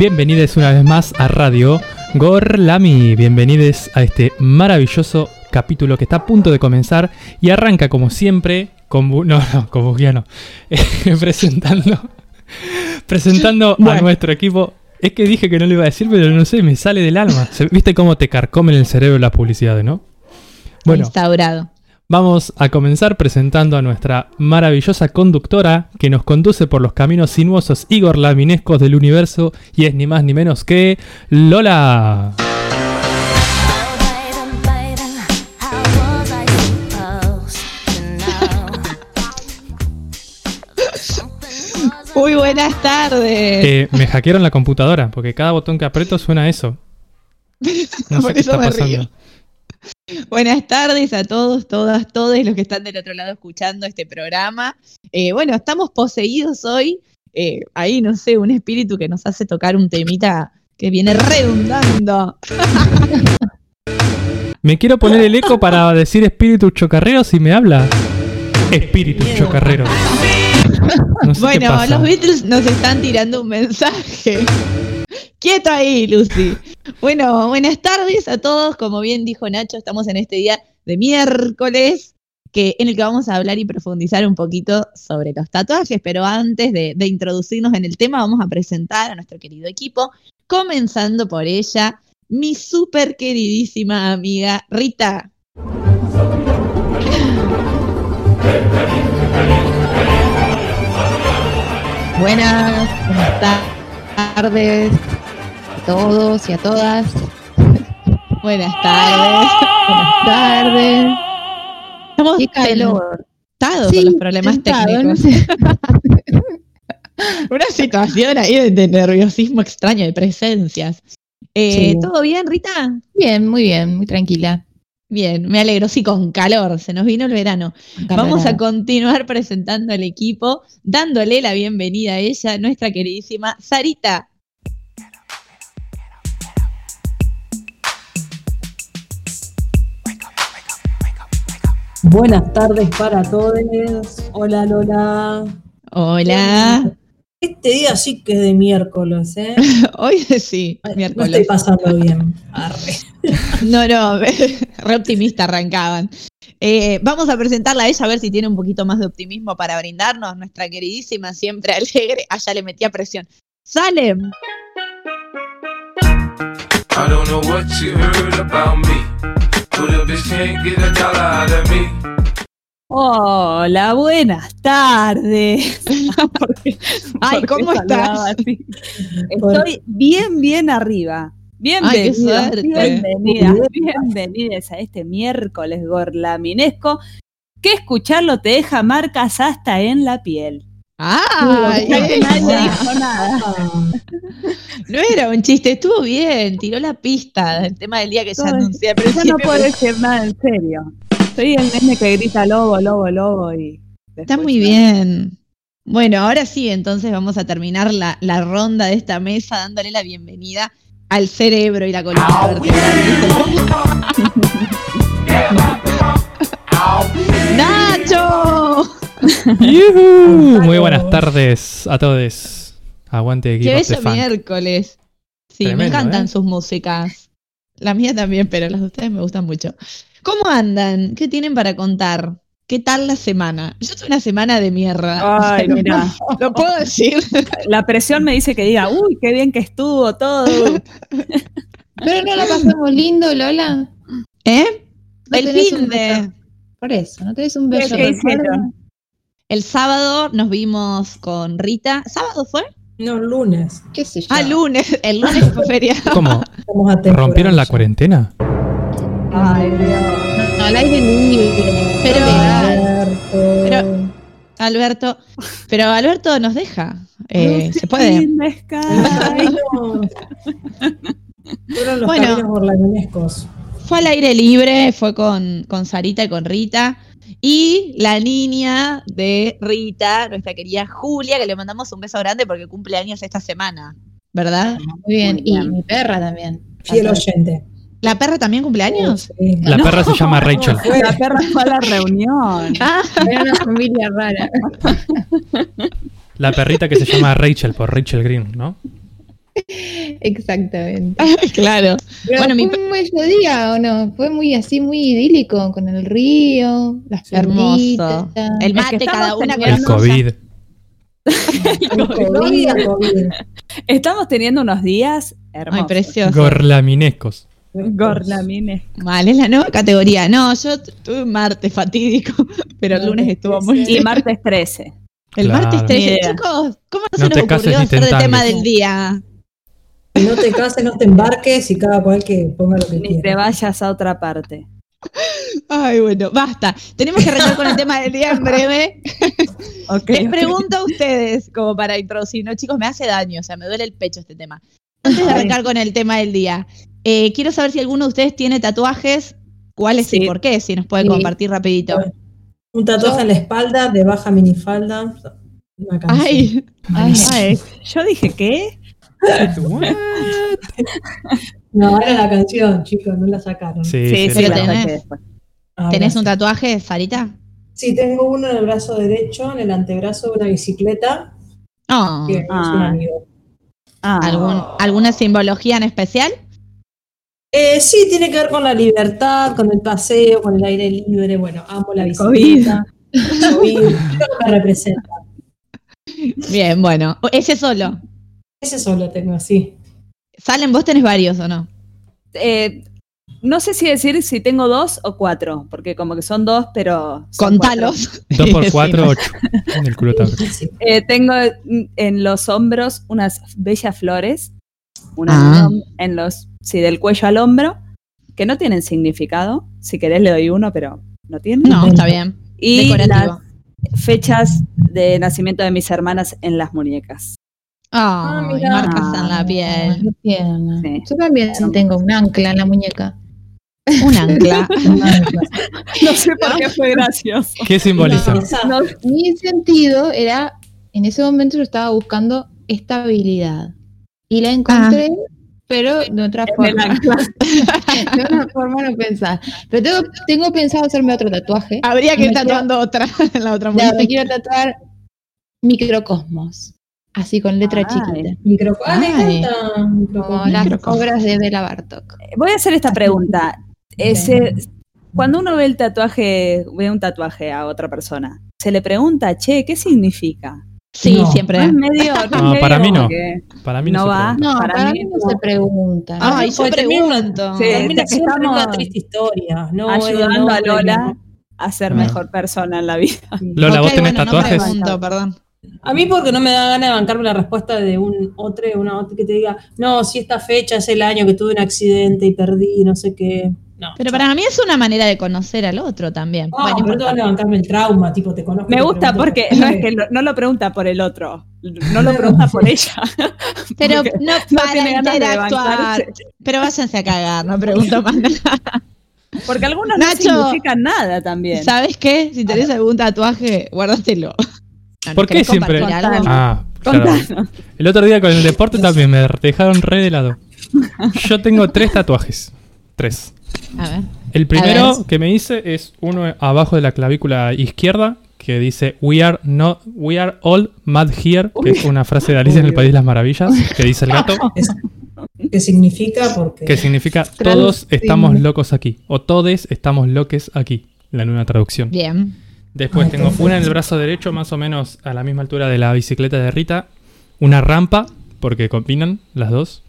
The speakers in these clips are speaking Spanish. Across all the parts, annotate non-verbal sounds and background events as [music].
Bienvenidos una vez más a Radio Gorlami. Bienvenidos a este maravilloso capítulo que está a punto de comenzar y arranca como siempre con Bu- no, no, con Bugiano. [laughs] presentando presentando a nuestro equipo. Es que dije que no lo iba a decir, pero no sé, me sale del alma. ¿Viste cómo te carcomen el cerebro las publicidades, no? Bueno, Instaurado. Vamos a comenzar presentando a nuestra maravillosa conductora que nos conduce por los caminos sinuosos y gorlaminescos del universo y es ni más ni menos que Lola. Muy buenas tardes. Eh, me hackearon la computadora porque cada botón que aprieto suena a eso. [laughs] No sé qué está pasando. Buenas tardes a todos, todas, todos los que están del otro lado escuchando este programa. Eh, bueno, estamos poseídos hoy. eh, ahí, no sé, un espíritu que nos hace tocar un temita que viene redundando. Me quiero poner el eco para decir espíritu chocarrero si me habla. Espíritu chocarrero. No sé qué Bueno, los Beatles nos están tirando un mensaje. Quieto ahí, Lucy. Bueno, buenas tardes a todos. Como bien dijo Nacho, estamos en este día de miércoles, que, en el que vamos a hablar y profundizar un poquito sobre los tatuajes. Pero antes de, introducirnos en el tema, vamos a presentar a nuestro querido equipo, comenzando por ella, mi súper queridísima amiga Rita. Buenas, buenas tardes a todos y a todas. [laughs] Buenas tardes. Buenas tardes. Estamos Qué calor. Sí, con los problemas técnicos. [laughs] Una situación ahí de, de nerviosismo extraño, de presencias. Eh, Sí. ¿Todo bien, Rita? Bien, muy bien, muy tranquila. Bien, me alegro. Sí, con calor, se nos vino el verano. Vamos a continuar presentando al equipo, dándole la bienvenida a ella, nuestra queridísima Sarita. Buenas tardes para todos. Hola Lola. Hola. Este día sí que es de miércoles, ¿eh? [laughs] Hoy sí, No estoy miércoles. pasando bien. Arre. [laughs] No, no, [laughs] re optimista arrancaban. Eh, vamos a presentarla a ella a ver si tiene un poquito más de optimismo para brindarnos. Nuestra queridísima, siempre alegre. Allá le metía presión. Salem. I don't know what you heard about me, but a bitch can't get a dollar out of me. Hola, buenas tardes. [laughs] Porque- Ay, ¿cómo estás? así. [laughs] Estoy bien, bien arriba. Bienvenidas, bienvenidas, bienvenidas a este miércoles gorlaminesco que escucharlo te deja marcas hasta en la piel. Que esa. nadie dijo nada. Ah, [laughs] no era un chiste, estuvo bien, tiró la pista del tema del día que ya Todo- anuncié al Yo no puedo decir nada en serio. Soy el nene que grita lobo, lobo, lobo y... Está muy no. bien. Bueno, ahora sí, entonces vamos a terminar la, la ronda de esta mesa dándole la bienvenida al cerebro y la columna vertebral. ¡Nacho! Muy buenas tardes a todos. Aguante ¡Qué bello miércoles! Sí, me encantan ¿eh? sus músicas. La mía también, pero las de ustedes me gustan mucho. ¿Cómo andan? ¿Qué tienen para contar? ¿Qué tal la semana? Yo tuve una semana de mierda. [laughs] Ay, ¿Lo- mira. ¿Lo puedo decir? La presión me dice que diga, uy, qué bien que estuvo todo. Pero no la pasamos lindo, Lola. ¿Eh? No El fin de... Por eso, no tenés un ¿Qué, bello qué hicieron? El sábado nos vimos con Rita. ¿Sábado fue? no, lunes. ¿Qué sé yo? Ah, lunes. El lunes fue feriado. ¿Cómo? ¿Rompieron la cuarentena? Ay, Dios. No, al aire libre. Pero- Alberto. Pero- Alberto. Pero Alberto nos deja. Eh, se puede. [laughs] Fueron los Bueno. Fue al aire libre, fue con, con Sarita y con Rita. Y la niña de Rita, nuestra querida Julia, que le mandamos un beso grande porque cumple años esta semana. ¿Verdad? Muy bien. Muy Y bien. mi perra también. Fiel oyente. ¿La perra también cumple años? Sí. La perra se llama [laughs] Rachel. La perra fue a la reunión. Ah, Era una familia rara. La perrita que se llama Rachel por Rachel Green, ¿no? Exactamente. [laughs] claro. Pero Bueno, mi fue un buen día, ¿o no? Fue muy así, muy idílico, con el río, las Hermoso. El Es que mate, estamos cada una con El teniendo- su- COVID. [laughs] COVID a COVID. Estamos teniendo unos días hermosos. Ay, precioso. Gorlaminescos. Gorlamines. Mal, es la nueva categoría. No, yo tuve un martes fatídico, [laughs] pero el No, lunes estuvo muy Y martes 13. El Claro. martes 13. Ni idea. Chicos, ¿cómo no, se nos ocurrió hacer de tema del día? Y no te cases, no te embarques y cada cual que ponga lo que Ni te quiera. vayas a otra parte. Ay, bueno, basta. Tenemos que arrancar con el tema del día en [laughs] breve. Ok, Les pregunto a ustedes, como para introducir, no chicos, me hace daño, o sea, me duele el pecho este tema. Antes de arrancar con el tema del día, eh, quiero saber si alguno de ustedes tiene tatuajes, cuáles y por qué, si nos puede Sí. compartir rapidito. Un tatuaje en la espalda, de baja minifalda. Una. Ay, Ay, Ay, yo dije, ¿qué? [laughs] No, era la canción, chicos, no la sacaron. Sí, Sí, sí, la tenés- ¿tenés un tatuaje, Sarita? Sí, tengo uno en el brazo derecho, en el antebrazo de una bicicleta, Oh, que es un Ah. amigo. Ah, ¿algún, ¿Alguna simbología en especial? Eh, sí, tiene que ver con la libertad, con el paseo, con el aire libre. Bueno, amo la COVID. bicicleta. COVID. Que [laughs] me representa. Bien, bueno, ese solo. Ese solo tengo así. Salen, vos tenés varios o no? eh, no sé si decir si tengo dos o cuatro, porque como que son dos, pero. son cuatro. Contalos. 2 por Sí, 4 no. 8. En el culo. Sí. Eh, tengo en los hombros unas bellas flores, una Ah. en los, sí, del cuello al hombro, que no tienen significado. Si querés le doy uno, pero no tiene. No, está bien. y Decorativo. las fechas de nacimiento de mis hermanas en las muñecas. Ay, mira. marcas en la piel. tierna. Sí. Yo también tengo un ancla en la muñeca. Un ancla. [laughs] No sé por qué fue gracioso. ¿Qué simboliza? No, mi sentido era, en ese momento yo estaba buscando estabilidad. Y la encontré, pero de [laughs] otra forma. de una forma no pensar. Pero tengo, tengo pensado hacerme otro tatuaje. Habría que ir Me quiero- tatuando otra [laughs] en la otra muñeca. me quiero tatuar microcosmos. Así con letra Ay. chiquita. Micro... Ah, Microcosmos. las Microcosmos. obras de Bela Bartok. Voy a hacer esta pregunta. [laughs] Ese- cuando uno ve el tatuaje, ve un tatuaje a otra persona, se le pregunta, che, ¿qué significa? Sí, No. siempre. No es medio, [laughs] no es No, medio para mí que- Para mí no, No se va. pregunta. No, Para para, mí mí no se pregunta. Ay, yo pregunto. Sí, termina que estamos una triste historia. No, ayudando a Lola a ser Ah. mejor persona en la vida. [laughs] Lola, ¿vos Ok, tenés bueno, tatuajes? No pregunto, perdón. A mí porque no me da ganas de bancarme la respuesta de un otro, una otra que te diga, no, si esta fecha es el año que tuve un accidente y perdí, no sé qué. No, Pero para mí es una manera de conocer al otro también. No, Bueno, pero no bancarme el trauma, tipo, te conozco. Me gusta porque por no es que lo- no lo pregunta por el otro, no lo pregunta por [laughs] ella. Pero no no para de interactuar. Pero váyanse a cagar, no pregunto más nada. Porque algunos Nacho. no significan nada también. ¿Sabes qué? Si tenés algún tatuaje, guárdatelo. No, ¿no ¿Por qué siempre? Ah, claro. El otro día con el deporte también me dejaron re de lado. Yo tengo tres tatuajes. Tres. A ver. El primero ver. que me hice es uno abajo de la clavícula izquierda que dice We are not, we are all mad here, que es una frase de Alicia en el País de las Maravillas, que dice el gato, [laughs] Es- ¿Qué significa? Porque que significa todos estamos locos aquí, o todes estamos loques aquí, la nueva traducción. Bien. Después tengo una en el brazo derecho, más o menos a la misma altura de la bicicleta de Rita. Una rampa, porque combinan las dos.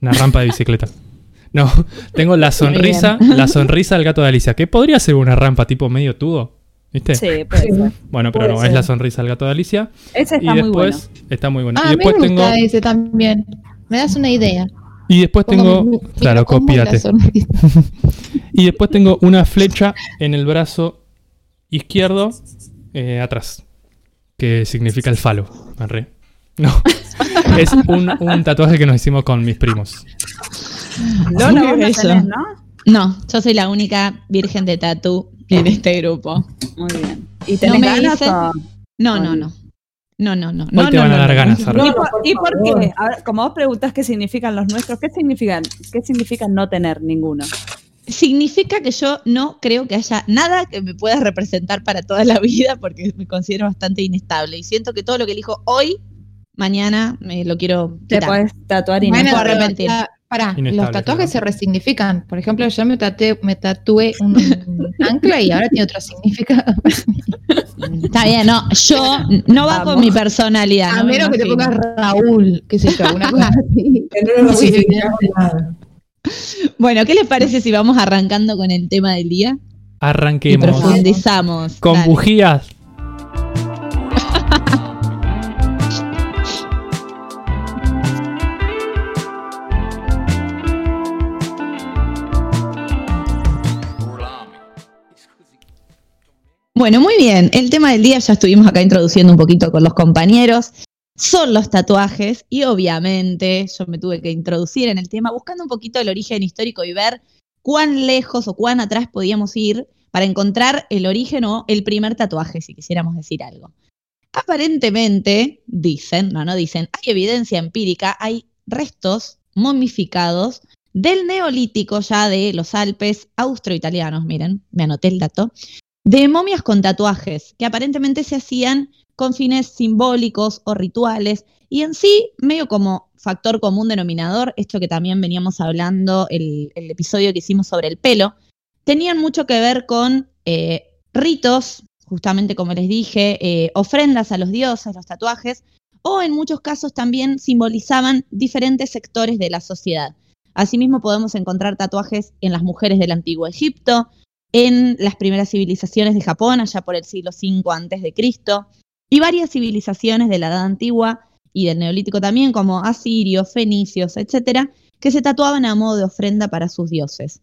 Una rampa de bicicleta. [laughs] No, [laughs] tengo la sonrisa, la sonrisa del gato de Alicia, que podría ser una rampa tipo medio tubo, ¿viste? Sí, puede ser. Bueno, pero Puede no, ser. es la sonrisa del gato de Alicia. Ese Y está muy bueno. después está muy bueno. Ah, y me después gusta tengo ese también. Me das una idea. y después tengo, claro, copiate. [laughs] Y después tengo una [laughs] flecha en el brazo izquierdo eh, atrás, que significa el falo. Arre. No, es un, un tatuaje que nos hicimos con mis primos. Lola, vos no Eso. tenés, ¿no? No, yo soy la única virgen de tatú en este grupo. Muy bien. ¿Y tenés me ganas o- No, no, no. No, no, no. Hoy no, te no, van a no, dar no. ganas. ¿Y No, por, y por qué? Como vos preguntás qué significan los nuestros, ¿qué significan, qué significan no tener ninguno? Significa que yo no creo que haya nada que me pueda representar para toda la vida porque me considero bastante inestable y siento que todo lo que elijo hoy mañana me lo quiero Te puedes tatuar y no puedo arrepentir. Inestable, los tatuajes se resignifican. Por ejemplo, yo me tatué, me tatué un [laughs] ancla y ahora tiene otro significado. Está bien, no, yo no va con mi personalidad. A no me menos que te pongas Raúl, qué sé yo, una cosa así. [laughs] Que no nada. Bueno, ¿qué les parece si vamos arrancando con el tema del día? Y Arranquemos. profundizamos. Con Dale. bujías. Bueno, muy bien. El tema del día ya estuvimos acá introduciendo un poquito con los compañeros. Son los tatuajes y obviamente yo me tuve que introducir en el tema buscando un poquito el origen histórico y ver cuán lejos o cuán atrás podíamos ir para encontrar el origen o el primer tatuaje, si quisiéramos decir algo. Aparentemente, dicen, no, no dicen, hay evidencia empírica, hay restos momificados del neolítico ya de los Alpes austroitalianos, miren, me anoté el dato, de momias con tatuajes, que aparentemente se hacían con fines simbólicos o rituales, y en sí, medio como factor común denominador, esto que también veníamos hablando, el, el episodio que hicimos sobre el pelo, tenían mucho que ver con eh, ritos, justamente como les dije, eh, ofrendas a los dioses, los tatuajes, o en muchos casos también simbolizaban diferentes sectores de la sociedad. Asimismo podemos encontrar tatuajes en las mujeres del antiguo Egipto, en las primeras civilizaciones de Japón, allá por el siglo V antes de Cristo, y varias civilizaciones de la Edad Antigua y del Neolítico también, como asirios, fenicios, etcétera, que se tatuaban a modo de ofrenda para sus dioses.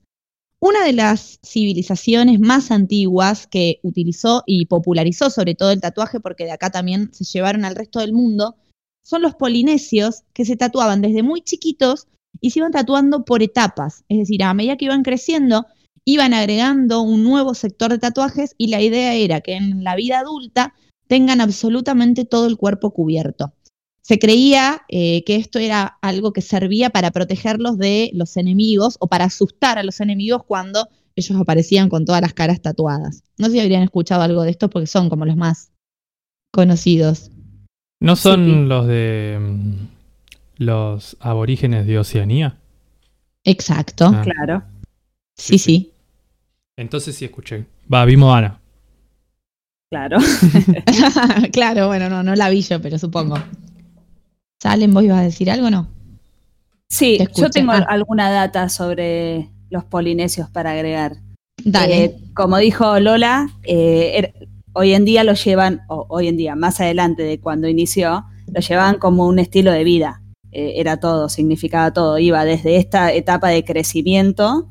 Una de las civilizaciones más antiguas que utilizó y popularizó sobre todo el tatuaje, porque de acá también se llevaron al resto del mundo, son los polinesios, que se tatuaban desde muy chiquitos y se iban tatuando por etapas. Es decir, a medida que iban creciendo, iban agregando un nuevo sector de tatuajes y la idea era que en la vida adulta tengan absolutamente todo el cuerpo cubierto. Se creía eh, que esto era algo que servía para protegerlos de los enemigos o para asustar a los enemigos cuando ellos aparecían con todas las caras tatuadas. No sé si habrían escuchado algo de esto porque son como los más conocidos. ¿No son Sí. los de mm, los aborígenes de Oceanía? Exacto. Ah. Claro. Sí, sí. Entonces sí escuché. Va, vi Moana. Claro. [laughs] [laughs] claro, bueno, no, no la vi yo, pero supongo. Salen, vos ibas a decir algo, ¿no? Sí, Te yo tengo Ah. alguna data sobre los polinesios para agregar. Dale. Eh, como dijo Lola, eh, er- hoy en día lo llevan, o hoy en día, más adelante de cuando inició, lo llevaban como un estilo de vida. Eh, era todo, significaba todo. Iba desde esta etapa de crecimiento,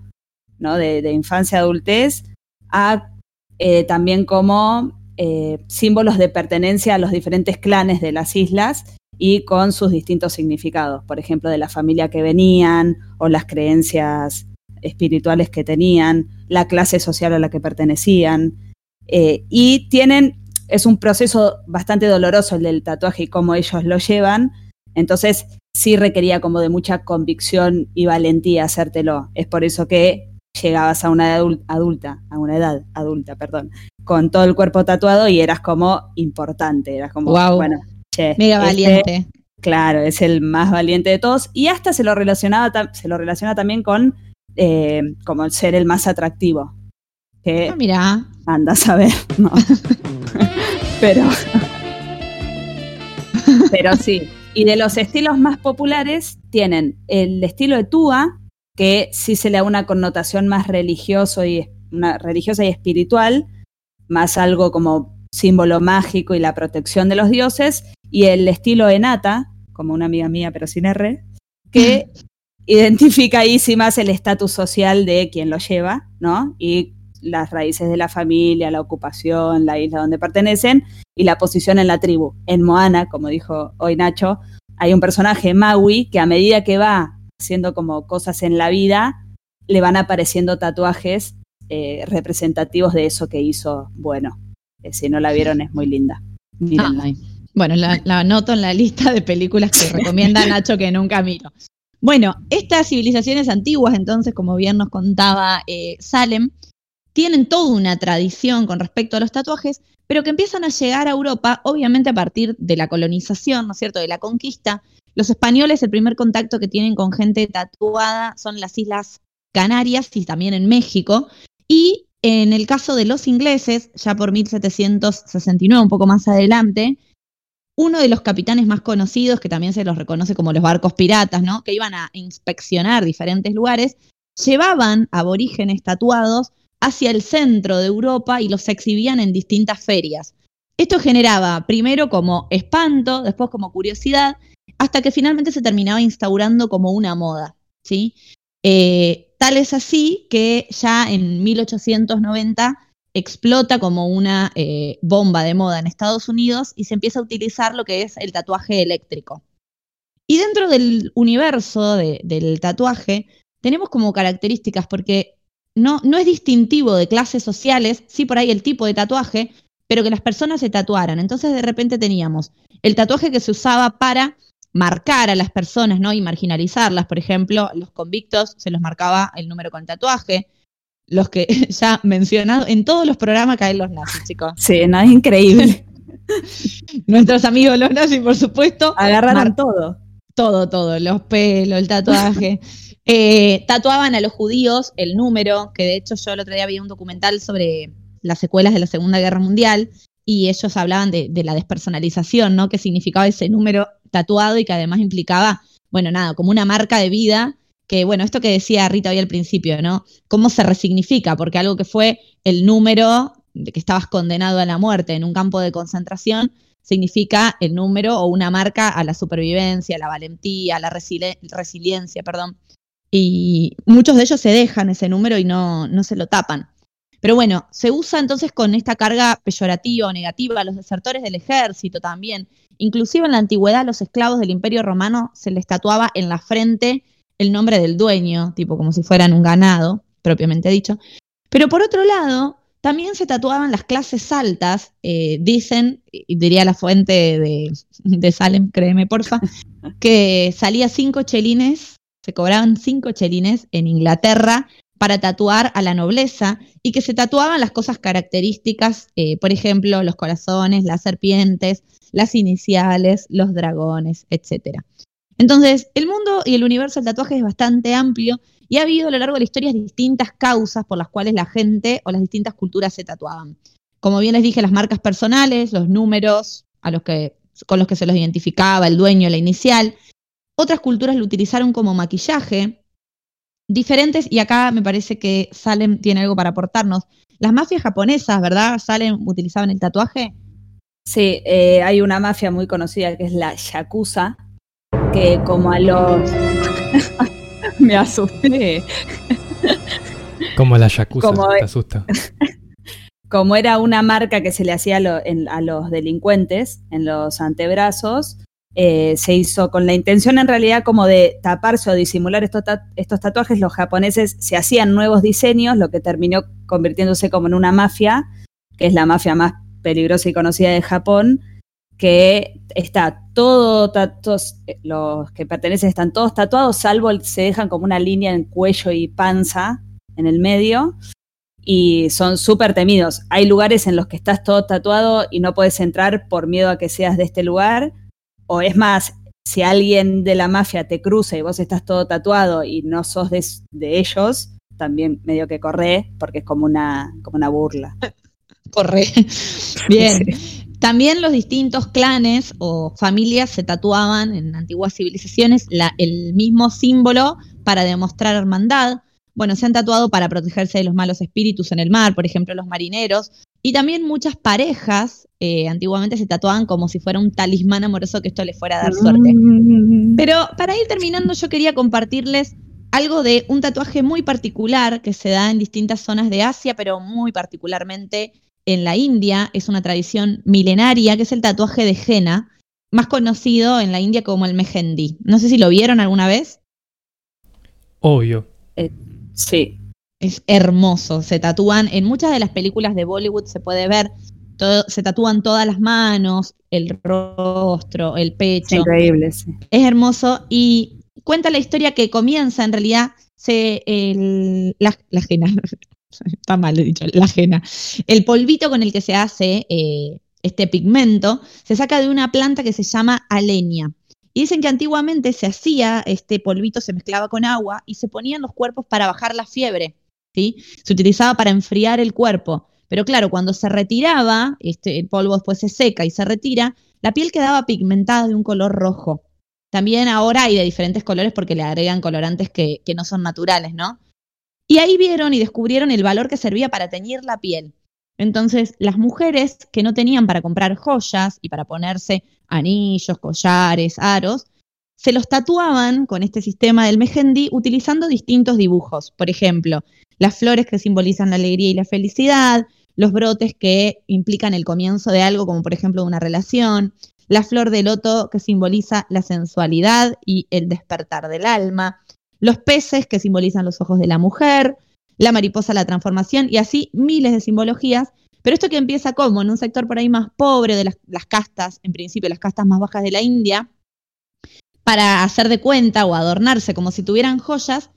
de, de infancia a adultez, a eh, también como eh, símbolos de pertenencia a los diferentes clanes de las islas y con sus distintos significados, por ejemplo, de la familia que venían o las creencias espirituales que tenían, la clase social a la que pertenecían. eh, y tienen, es un proceso bastante doloroso el del tatuaje y cómo ellos lo llevan, entonces sí requería como de mucha convicción y valentía hacértelo. Es por eso que llegabas a una edad adul- adulta, a una edad adulta, perdón, con todo el cuerpo tatuado y eras como importante, eras como, Guau. bueno, che, Mega este- valiente. Claro, es el más valiente de todos. Y hasta se lo relacionaba, se lo relaciona también con eh, como el ser el más atractivo. Que Ah, mira. anda a saber, [laughs] ¿no? pero. pero sí. Y de los estilos más populares tienen el estilo de Tua, que sí se le da una connotación más religioso y una religiosa y espiritual, más algo como símbolo mágico y la protección de los dioses, y el estilo Enata, como una amiga mía pero sin R, que [laughs] identifica ahí sí más el estatus social de quien lo lleva, ¿no? Y las raíces de la familia, la ocupación, la isla donde pertenecen y la posición en la tribu. En Moana, como dijo hoy Nacho, hay un personaje, Maui, que a medida que va haciendo como cosas en la vida, le van apareciendo tatuajes eh, representativos de eso que hizo bueno. Eh, si no la vieron, es muy linda. Ay. Bueno, la, la anoto en la lista de películas que recomienda Nacho que nunca miro. Bueno, estas civilizaciones antiguas, entonces, como bien nos contaba eh, Salem, tienen toda una tradición con respecto a los tatuajes, pero que empiezan a llegar a Europa, obviamente a partir de la colonización, ¿no es cierto?, de la conquista. Los españoles, el primer contacto que tienen con gente tatuada son las Islas Canarias y también en México. Y en el caso de los ingleses, ya por 1769, un poco más adelante, uno de los capitanes más conocidos, que también se los reconoce como los barcos piratas, ¿no? Que iban a inspeccionar diferentes lugares, llevaban aborígenes tatuados hacia el centro de Europa y los exhibían en distintas ferias. Esto generaba primero como espanto, después como curiosidad, hasta que finalmente se terminaba instaurando como una moda, ¿sí? Eh, tal es así que ya en 1890 explota como una eh, bomba de moda en Estados Unidos y se empieza a utilizar lo que es el tatuaje eléctrico. Y dentro del universo del tatuaje tenemos como características, porque no, no es distintivo de clases sociales, sí por ahí el tipo de tatuaje, pero que las personas se tatuaran. Entonces de repente teníamos el tatuaje que se usaba para marcar a las personas, ¿no? Y marginalizarlas. Por ejemplo, los convictos se los marcaba el número con tatuaje. Los que [laughs] ya mencionado, en todos los programas caen los nazis, chicos. Sí, no, es increíble. [laughs] [laughs] Nuestros amigos los nazis, por supuesto. Agarraron todo. Todo, todo, los pelos, el tatuaje. Eh, tatuaban a los judíos el número, que de hecho yo el otro día vi un documental sobre las secuelas de la Segunda Guerra Mundial y ellos hablaban de, la despersonalización, ¿no? Que significaba ese número tatuado y que además implicaba, bueno, nada, como una marca de vida que, bueno, esto que decía Rita hoy al principio, ¿no? ¿Cómo se resignifica? Porque algo que fue el número de que estabas condenado a la muerte en un campo de concentración significa el número o una marca a la supervivencia, a la valentía, a la resiliencia, perdón. Y muchos de ellos se dejan ese número y no, no se lo tapan. Pero bueno, se usa entonces con esta carga peyorativa o negativa a los desertores del ejército también. Inclusive en la antigüedad los esclavos del imperio romano se les tatuaba en la frente el nombre del dueño, tipo como si fueran un ganado, propiamente dicho. Pero por otro lado, también se tatuaban las clases altas, eh, dicen, diría la fuente de, de Salem, créeme porfa, que salía cinco chelines, se cobraban cinco chelines en Inglaterra para tatuar a la nobleza y que se tatuaban las cosas características, eh, por ejemplo, los corazones, las serpientes, las iniciales, los dragones, etc. Entonces, el mundo y el universo del tatuaje es bastante amplio y ha habido a lo largo de la historia distintas causas por las cuales la gente o las distintas culturas se tatuaban. Como bien les dije, las marcas personales, los números a los que, con los que se los identificaba el dueño, la inicial. Otras culturas lo utilizaron como maquillaje, diferentes, y acá me parece que Salem tiene algo para aportarnos. Las mafias japonesas, ¿verdad? Salem utilizaban el tatuaje. Sí, eh, hay una mafia muy conocida que es la Yakuza, que como a los... [laughs] me asusté. Como la Yakuza, Como- te asusta. [laughs] como era una marca que se le hacía a, lo- en- a los delincuentes en los antebrazos, eh, se hizo con la intención en realidad como de taparse o disimular estos, ta- estos tatuajes. Los japoneses se hacían nuevos diseños, lo que terminó convirtiéndose como en una mafia, que es la mafia más peligrosa y conocida de Japón, que está todo, eh, los que pertenecen están todos tatuados, salvo se dejan como una línea en cuello y panza en el medio y son súper temidos. Hay lugares en los que estás todo tatuado y no puedes entrar por miedo a que seas de este lugar. O es más, si alguien de la mafia te cruza y vos estás todo tatuado y no sos de, de ellos, también medio que corre porque es como una, como una burla. [laughs] Corre. [laughs] Bien. También los distintos clanes o familias se tatuaban en antiguas civilizaciones la- el mismo símbolo para demostrar hermandad. Bueno, se han tatuado para protegerse de los malos espíritus en el mar, por ejemplo, los marineros. Y también muchas parejas eh, antiguamente se tatuaban como si fuera un talismán amoroso que esto les fuera a dar suerte. Pero para ir terminando, yo quería compartirles algo de un tatuaje muy particular que se da en distintas zonas de Asia, pero muy particularmente en la India. Es una tradición milenaria, que es el tatuaje de henna, más conocido en la India como el mehendi. No sé si lo vieron alguna vez. Obvio. Sí. Es hermoso. Se tatúan en muchas de las películas de Bollywood, se puede ver. todo- se tatúan todas las manos, el rostro, el Es pecho. increíble, sí. Es hermoso y cuenta la historia que comienza en realidad se, el- la, la henna, [laughs] está mal dicho, la ajena. El polvito con el que se hace eh, este pigmento se saca de una planta que se llama alenia. Y dicen que antiguamente se hacía, este polvito se mezclaba con agua y se ponía en los cuerpos para bajar la fiebre. Se utilizaba para enfriar el cuerpo. Pero claro, cuando se retiraba, este, el polvo después se seca y se retira, la piel quedaba pigmentada de un color rojo. También ahora hay de diferentes colores porque le agregan colorantes que, que no son naturales, ¿no? Y ahí vieron y descubrieron el valor que servía para teñir la piel. Entonces, las mujeres que no tenían para comprar joyas y para ponerse anillos, collares, aros, se los tatuaban con este sistema del mehendi utilizando distintos dibujos. Por ejemplo, las flores que simbolizan la alegría y la felicidad, los brotes que implican el comienzo de algo, como por ejemplo una relación, la flor de loto que simboliza la sensualidad y el despertar del alma, los peces que simbolizan los ojos de la mujer, la mariposa la transformación y así miles de simbologías. Pero esto que empieza como en un sector por ahí más pobre de las, las castas, en principio las castas más bajas de la India, para hacer de cuenta o adornarse como si tuvieran joyas,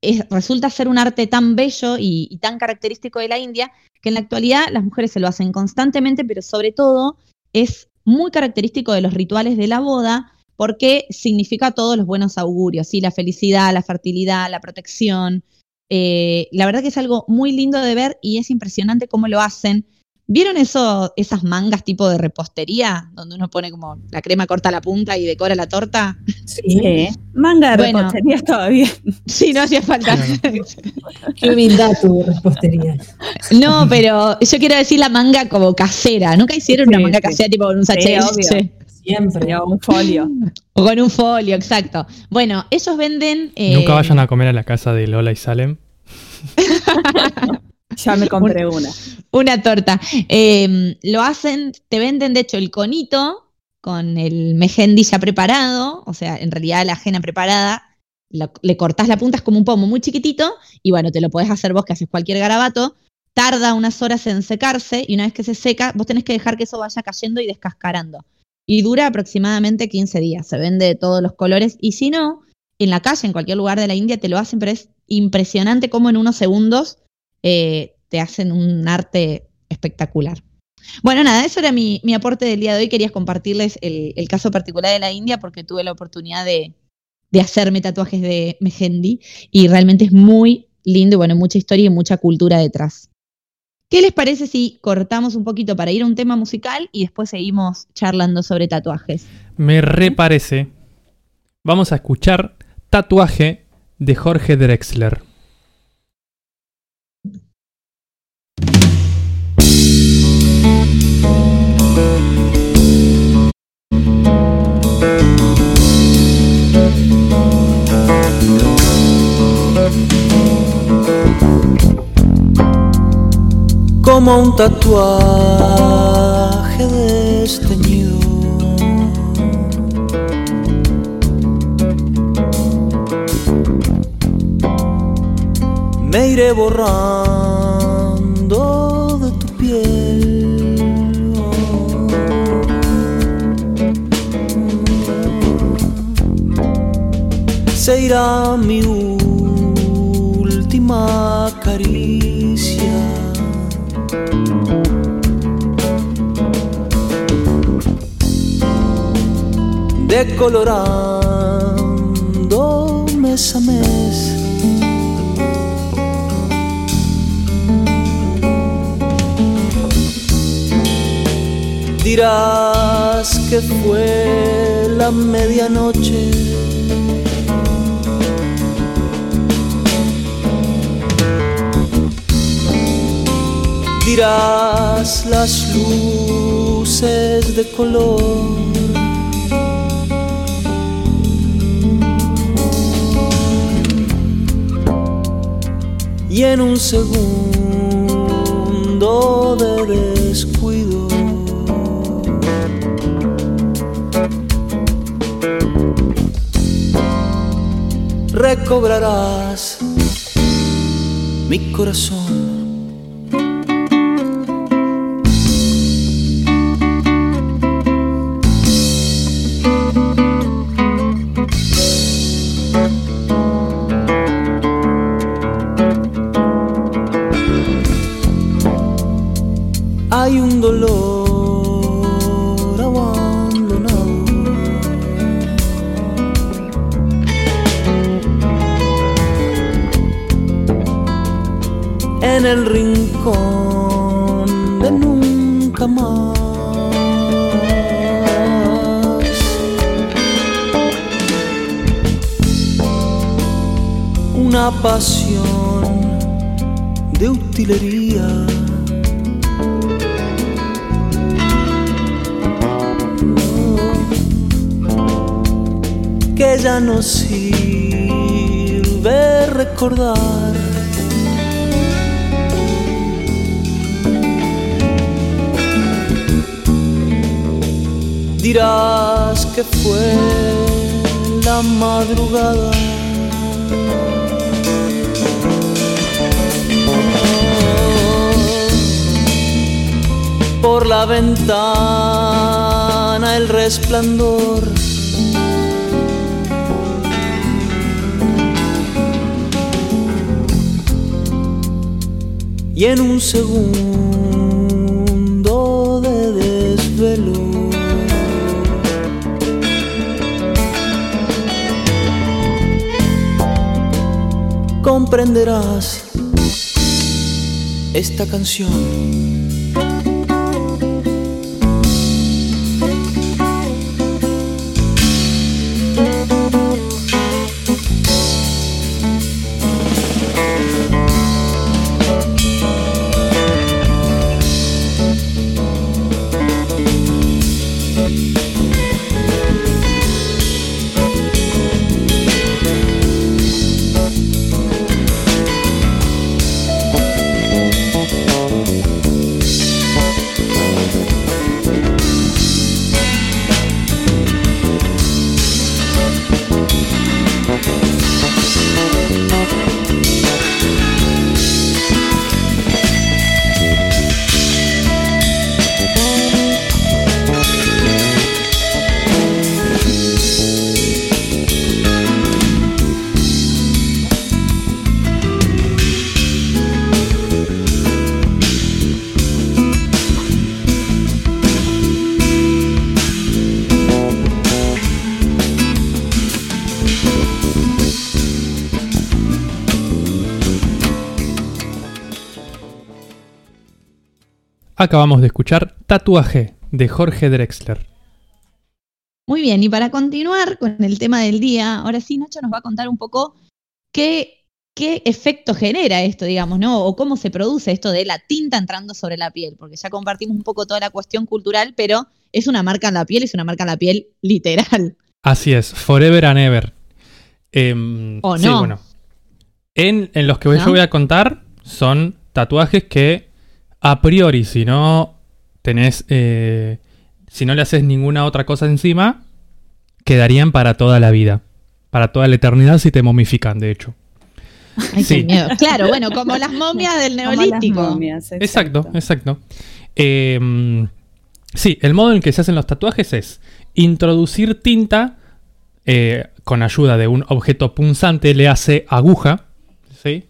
es- resulta ser un arte tan bello y, tan característico de la India que en la actualidad las mujeres se lo hacen constantemente, pero sobre todo es muy característico de los rituales de la boda porque significa todos los buenos augurios, ¿sí? la felicidad, la fertilidad, la protección. Eh, la verdad que es algo muy lindo de ver y es impresionante cómo lo hacen. ¿Vieron eso, esas mangas tipo de repostería, donde uno pone como la crema corta la punta y decora la torta? Sí. Sí. Manga de Bueno. repostería estaba bien. Sí, no hacía falta. [laughs] Qué humildad tu repostería. No, pero yo quiero decir la manga como casera. ¿Nunca hicieron una Sí, manga sí. casera tipo con un sachet leche? Siempre. Tenía un folio. [laughs] O con un folio, exacto. Bueno, ellos venden. eh, Nunca vayan a comer a la casa de Lola y Salem. [laughs] Ya me compré una. Una torta. Eh, lo hacen, te venden de hecho el conito con el mehendi ya preparado, o sea, en realidad la ajena preparada, lo- le cortás la punta, es como un pomo muy chiquitito, y bueno, te lo podés hacer vos que haces cualquier garabato, tarda unas horas en secarse, y una vez que se seca, vos tenés que dejar que eso vaya cayendo y descascarando. Y dura aproximadamente 15 días, se vende de todos los colores, y si no, en la calle, en cualquier lugar de la India, te lo hacen, pero es impresionante cómo en unos segundos eh, te hacen un arte espectacular. Bueno, nada, eso era mi, mi aporte del día de hoy. Quería compartirles el, el caso particular de la India porque tuve la oportunidad de, de hacerme tatuajes de Mehendi y realmente es muy lindo y bueno, mucha historia y mucha cultura detrás. ¿Qué les parece si cortamos un poquito para ir a un tema musical y después seguimos charlando sobre tatuajes? Me reparece. Vamos a escuchar Tatuaje de Jorge Drexler. Como un tatuaje desteñido. Me iré borrando de tu piel. Se irá mi última decolorando mes a mes. Dirás que fue la medianoche. Dirás las luces de color. Y en un segundo de descuido recobrarás mi corazón. Pasión de utilería. que ya no sirve recordar. Dirás que fue la madrugada. Por la ventana el resplandor y en un segundo de desvelo comprenderás esta canción. Acabamos de escuchar Tatuaje de Jorge Drexler. Muy bien, y para continuar con el tema del día, ahora sí Nacho nos va a contar un poco qué, qué efecto genera esto, digamos, ¿no? O cómo se produce esto de la tinta entrando sobre la piel, porque ya compartimos un poco toda la cuestión cultural, pero es una marca en la piel, es una marca en la piel literal. Así es, Forever and Ever. Em, ¿O sí, no? bueno. En, en los que yo voy a contar son tatuajes que a priori, si no tenés, eh, si no le haces ninguna otra cosa encima, quedarían para toda la vida. Para toda la eternidad si te momifican, de hecho. [laughs] Ay, Sí. qué miedo. Claro, bueno, como las momias del Como las neolítico. momias, Exacto, exacto. Eh, sí, el modo en el que se hacen los tatuajes es introducir tinta eh, con ayuda de un objeto punzante, le hace aguja, ¿sí?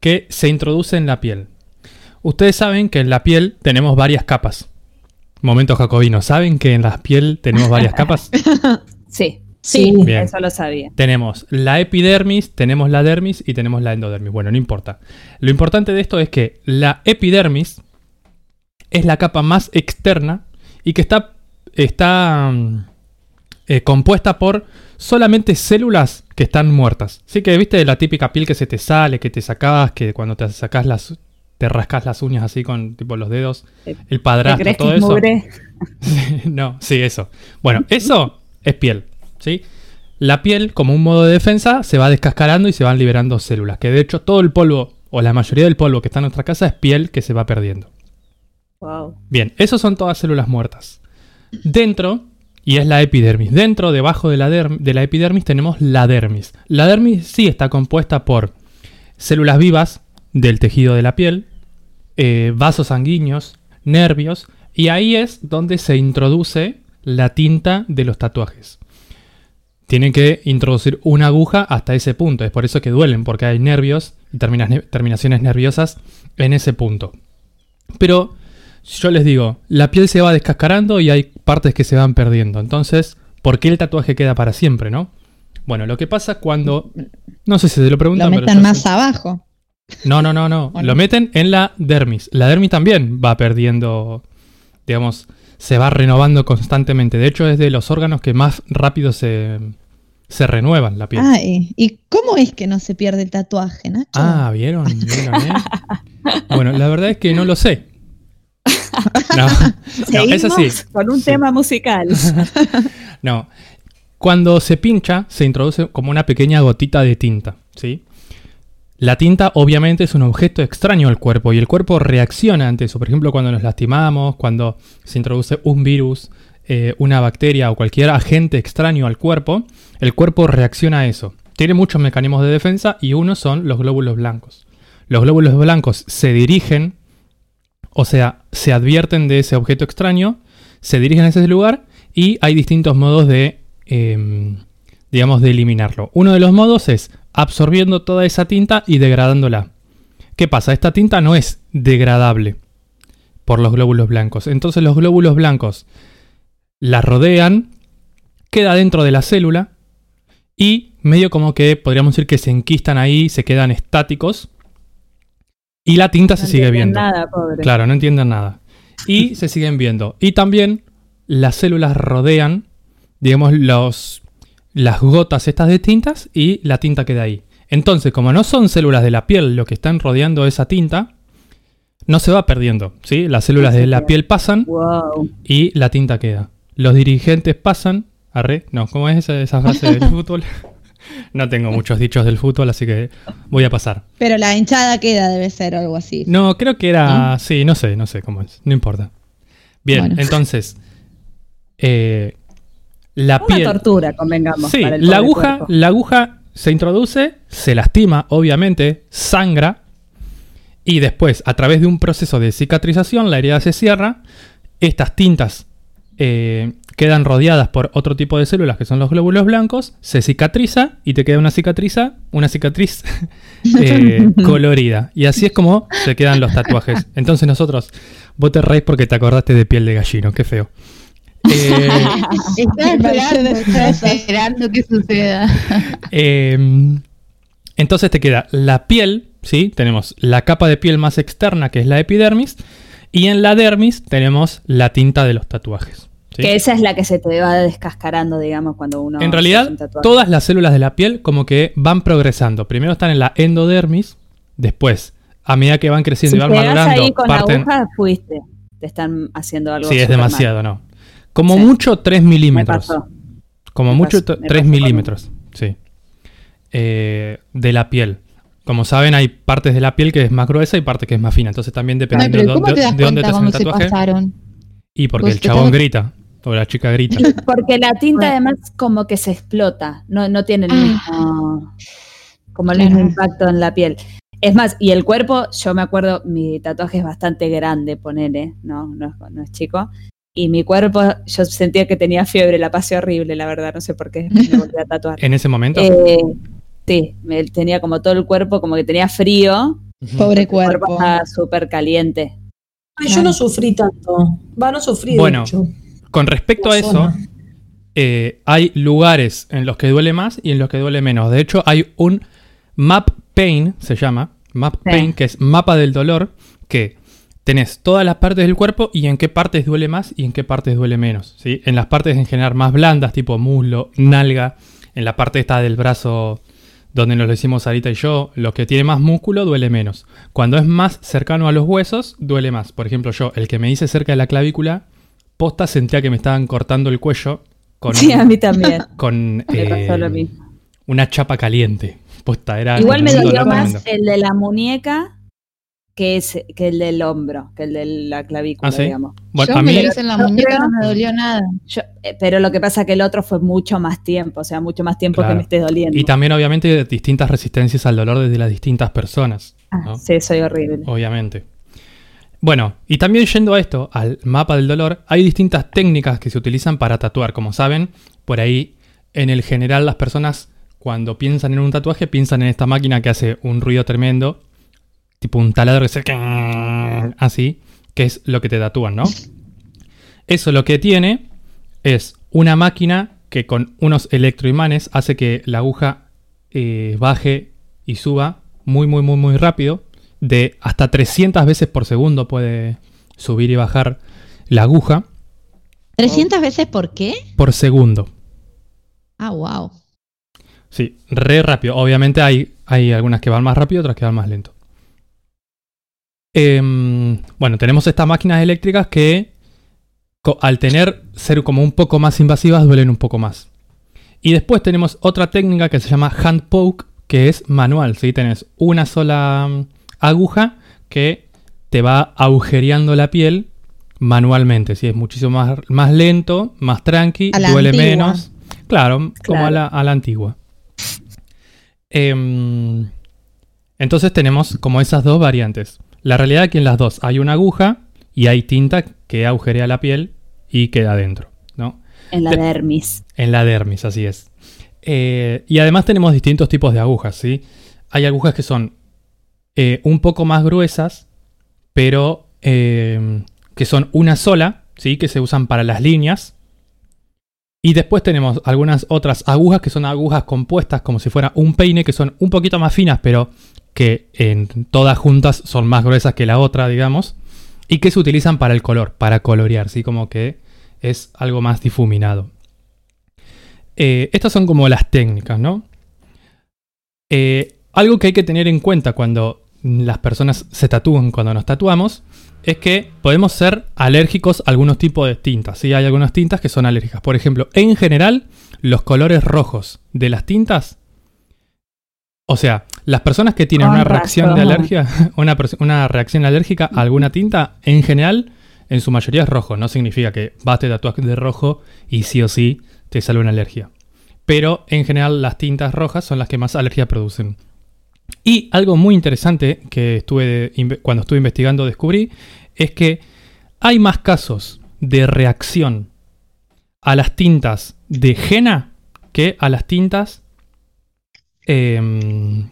que se introduce en la piel. Ustedes saben que en la piel tenemos varias capas. Momento jacobino, ¿saben que en la piel tenemos varias capas? [laughs] Sí, Sí. Bien. eso lo sabía. Tenemos la epidermis, tenemos la dermis y tenemos la endodermis. Bueno, no importa. Lo importante de esto es que la epidermis es la capa más externa y que está, está mm, eh, compuesta por solamente células que están muertas. Así que viste la típica piel que se te sale, que te sacas, que cuando te sacas las te rascas las uñas así con tipo los dedos, ¿Te- el ¿Te padrastro, crees que todo es eso. mugre? [laughs] no, sí, eso. Bueno, eso es piel, ¿sí? La piel, como un modo de defensa, se va descascarando y se van liberando células. Que de hecho todo el polvo, o la mayoría del polvo que está en nuestra casa, es piel que se va perdiendo. Wow. Bien, esos son todas células muertas. Dentro, y es la epidermis, dentro, debajo de la, de la epidermis tenemos la dermis. La dermis sí está compuesta por células vivas del tejido de la piel, eh, vasos sanguíneos, nervios, y ahí es donde se introduce la tinta de los tatuajes. Tienen que introducir una aguja hasta ese punto, es por eso que duelen, porque hay nervios y terminaciones nerviosas en ese punto. Pero yo les digo, la piel se va descascarando y hay partes que se van perdiendo. Entonces, ¿por qué el tatuaje queda para siempre, no? Bueno, lo que pasa cuando. No sé si se lo Lo preguntan, pero. metan más sé. abajo. No, no, no, no. [laughs] ¿O Lo meten en la dermis. La dermis también va perdiendo. Digamos, se va renovando constantemente. De hecho, es de los órganos que más rápido se, se renuevan la piel. Ay, ¿y cómo es que no se pierde el tatuaje, Nacho? Ah, ¿vieron? ¿Vieron, eh? [laughs] Bueno, la verdad es que no lo sé. [laughs] No, no, es así. Con un Sí. tema musical. No. Cuando se pincha, se introduce como una pequeña gotita de tinta, ¿sí? La tinta obviamente es un objeto extraño al cuerpo y el cuerpo reacciona ante eso. Por ejemplo, cuando nos lastimamos, cuando se introduce un virus, eh, una bacteria o cualquier agente extraño al cuerpo, el cuerpo reacciona a eso. Tiene muchos mecanismos de defensa y uno son los glóbulos blancos. Los glóbulos blancos se dirigen, o sea, se advierten de ese objeto extraño, se dirigen a ese lugar y hay distintos modos de, em, digamos, de eliminarlo. Uno de los modos es absorbiendo toda esa tinta y degradándola. ¿Qué pasa? Esta tinta no es degradable por los glóbulos blancos. Entonces los glóbulos blancos la rodean, queda dentro de la célula y medio como que podríamos decir que se enquistan ahí, se quedan estáticos y la tinta se No sigue entienden viendo. Nada, pobre. Claro, no entienden nada. Y [laughs] se siguen viendo. Y también las células rodean, digamos, los, las gotas estas de tintas y la tinta queda ahí. Entonces, como no son células de la piel lo que están rodeando esa tinta, no se va perdiendo, ¿sí? Las células de la piel pasan Wow. y la tinta queda. Los dirigentes pasan. Arre, no, ¿cómo es esa, esa frase del [laughs] fútbol? [laughs] No tengo muchos dichos del fútbol, así que voy a pasar. Pero la hinchada queda, debe ser algo así. No, creo que era. Sí, no sé, no sé cómo es. No importa. Bien, Bueno. entonces. eh, la Una piel. tortura, convengamos. Sí, para el la aguja, cuerpo. la aguja se introduce, se lastima, obviamente, sangra. Y después, a través de un proceso de cicatrización, la herida se cierra. Estas tintas eh, quedan rodeadas por otro tipo de células que son los glóbulos blancos. Se cicatriza y te queda una cicatriza, una cicatriz [laughs] eh, colorida. Y así es como se quedan los tatuajes. Entonces nosotros, vos te reís porque te acordaste de piel de gallino, qué feo. Eh, esperando, desastroso. esperando que suceda. Eh, entonces te queda la piel, ¿sí? Tenemos la capa de piel más externa, que es la epidermis, y en la dermis tenemos la tinta de los tatuajes. ¿sí? Que esa es la que se te va descascarando, digamos, cuando uno. En realidad, todas las células de la piel como que van progresando. Primero están en la endodermis, después, a medida que van creciendo Si y van madurando, ahí con parten... fuiste. Te están haciendo algo. Sí, es mal. demasiado, ¿no? Como Sí. mucho 3 Me milímetros. pasó. Como Me mucho pasó- t- me 3 pasó con- milímetros, sí. Eh, de la piel. Como saben, hay partes de la piel que es más gruesa y parte que es más fina. Entonces también Ay, dependiendo de, ¿cómo dónde- te das de dónde te hacen el tatuaje. pasaron? Y porque Pues el chabón grita. O la chica grita. [laughs] Porque la tinta Bueno. además como que se explota, no, no tiene el Ah. mismo, como el Claro. mismo impacto en la piel. Es más, y el cuerpo, yo me acuerdo, mi tatuaje es bastante grande, ponele, no, no, es- no es chico. Y mi cuerpo, yo sentía que tenía fiebre, la pasé horrible, la verdad, no sé por qué me volví a [laughs] tatuar. En ese momento. Eh, sí, me tenía como todo el cuerpo, como que tenía frío. Pobre cuerpo cuerpo. estaba súper caliente. Ay, yo no sufrí tanto. Va, no sufrí. de Bueno, hecho. Con respecto La a eso, eh, hay lugares en los que duele más y en los que duele menos. De hecho, hay un map pain, se llama, map Sí. pain, que es mapa del dolor, que tenés todas las partes del cuerpo y en qué partes duele más y en qué partes duele menos. ¿sí? En las partes en general más blandas, tipo muslo, nalga, en la parte esta del brazo donde nos lo hicimos Sarita y yo, lo que tiene más músculo duele menos. Cuando es más cercano a los huesos, duele más. Por ejemplo, yo, el que me hice cerca de la clavícula, posta sentía que me estaban cortando el cuello con, Sí, a mí también. [laughs] con Me eh, pasó lo mismo. una chapa caliente. Posta, era Igual me dolió más el de la muñeca que, es, que el del hombro, que el de la clavícula, ¿Ah, sí? digamos. Bueno, Yo a me mí, lo hice en la muñeca, no me dolió nada. Yo- eh, pero lo que pasa que el otro fue mucho más tiempo, o sea, mucho más tiempo Claro. que me esté doliendo. y también obviamente distintas resistencias al dolor desde las distintas personas. Ah, ¿no? Sí, soy horrible. Obviamente. Bueno, y también yendo a esto, al mapa del dolor, hay distintas técnicas que se utilizan para tatuar. Como saben, por ahí, en el general, las personas cuando piensan en un tatuaje, piensan en esta máquina que hace un ruido tremendo, tipo un taladro que se... así, que es lo que te tatúan, ¿no? Eso lo que tiene es una máquina que con unos electroimanes hace que la aguja eh, baje y suba muy, muy, muy, muy rápido. De hasta 300 veces por segundo puede subir y bajar la aguja ¿300 veces por qué? por segundo. Ah, wow. Sí, re rápido. Obviamente hay, hay algunas que van más rápido, otras que van más lento. Em, bueno, tenemos estas máquinas eléctricas que al tener ser como un poco más invasivas duelen un poco más. Y después tenemos otra técnica que se llama hand poke, que es manual. ¿sí? Tenés una sola mm, aguja que te va agujereando la piel manualmente. ¿sí? Es muchísimo más, más lento, más tranqui, duele antigua. menos. Claro, como Claro. a la, a la antigua. Em, entonces tenemos como esas dos variantes. La realidad es que en las dos hay una aguja y hay tinta que agujerea la piel y queda adentro, ¿no? En la De- dermis. En la dermis, así es. Eh, y además tenemos distintos tipos de agujas, ¿sí? Hay agujas que son eh, un poco más gruesas, pero eh, que son una sola, ¿sí? Que se usan para las líneas. Y después tenemos algunas otras agujas que son agujas compuestas como si fuera un peine, que son un poquito más finas, pero que en todas juntas son más gruesas que la otra, digamos. Y que se utilizan para el color, para colorear, ¿sí? Como que es algo más difuminado. Eh, estas son como las técnicas, ¿no? Eh, algo que hay que tener en cuenta cuando las personas se tatúan, cuando nos tatuamos, es que podemos ser alérgicos a algunos tipos de tintas. ¿sí? Hay algunas tintas que son alérgicas. Por ejemplo, en general, los colores rojos de las tintas. O sea, las personas que tienen una reacción de alergia, [laughs] una, una reacción alérgica a alguna tinta, en general, en su mayoría es rojo. No significa que vas te tatúas de rojo y sí o sí te sale una alergia. Pero en general las tintas rojas son las que más alergia producen. Y algo muy interesante que estuve cuando estuve investigando descubrí es que hay más casos de reacción a las tintas de henna que a las tintas em,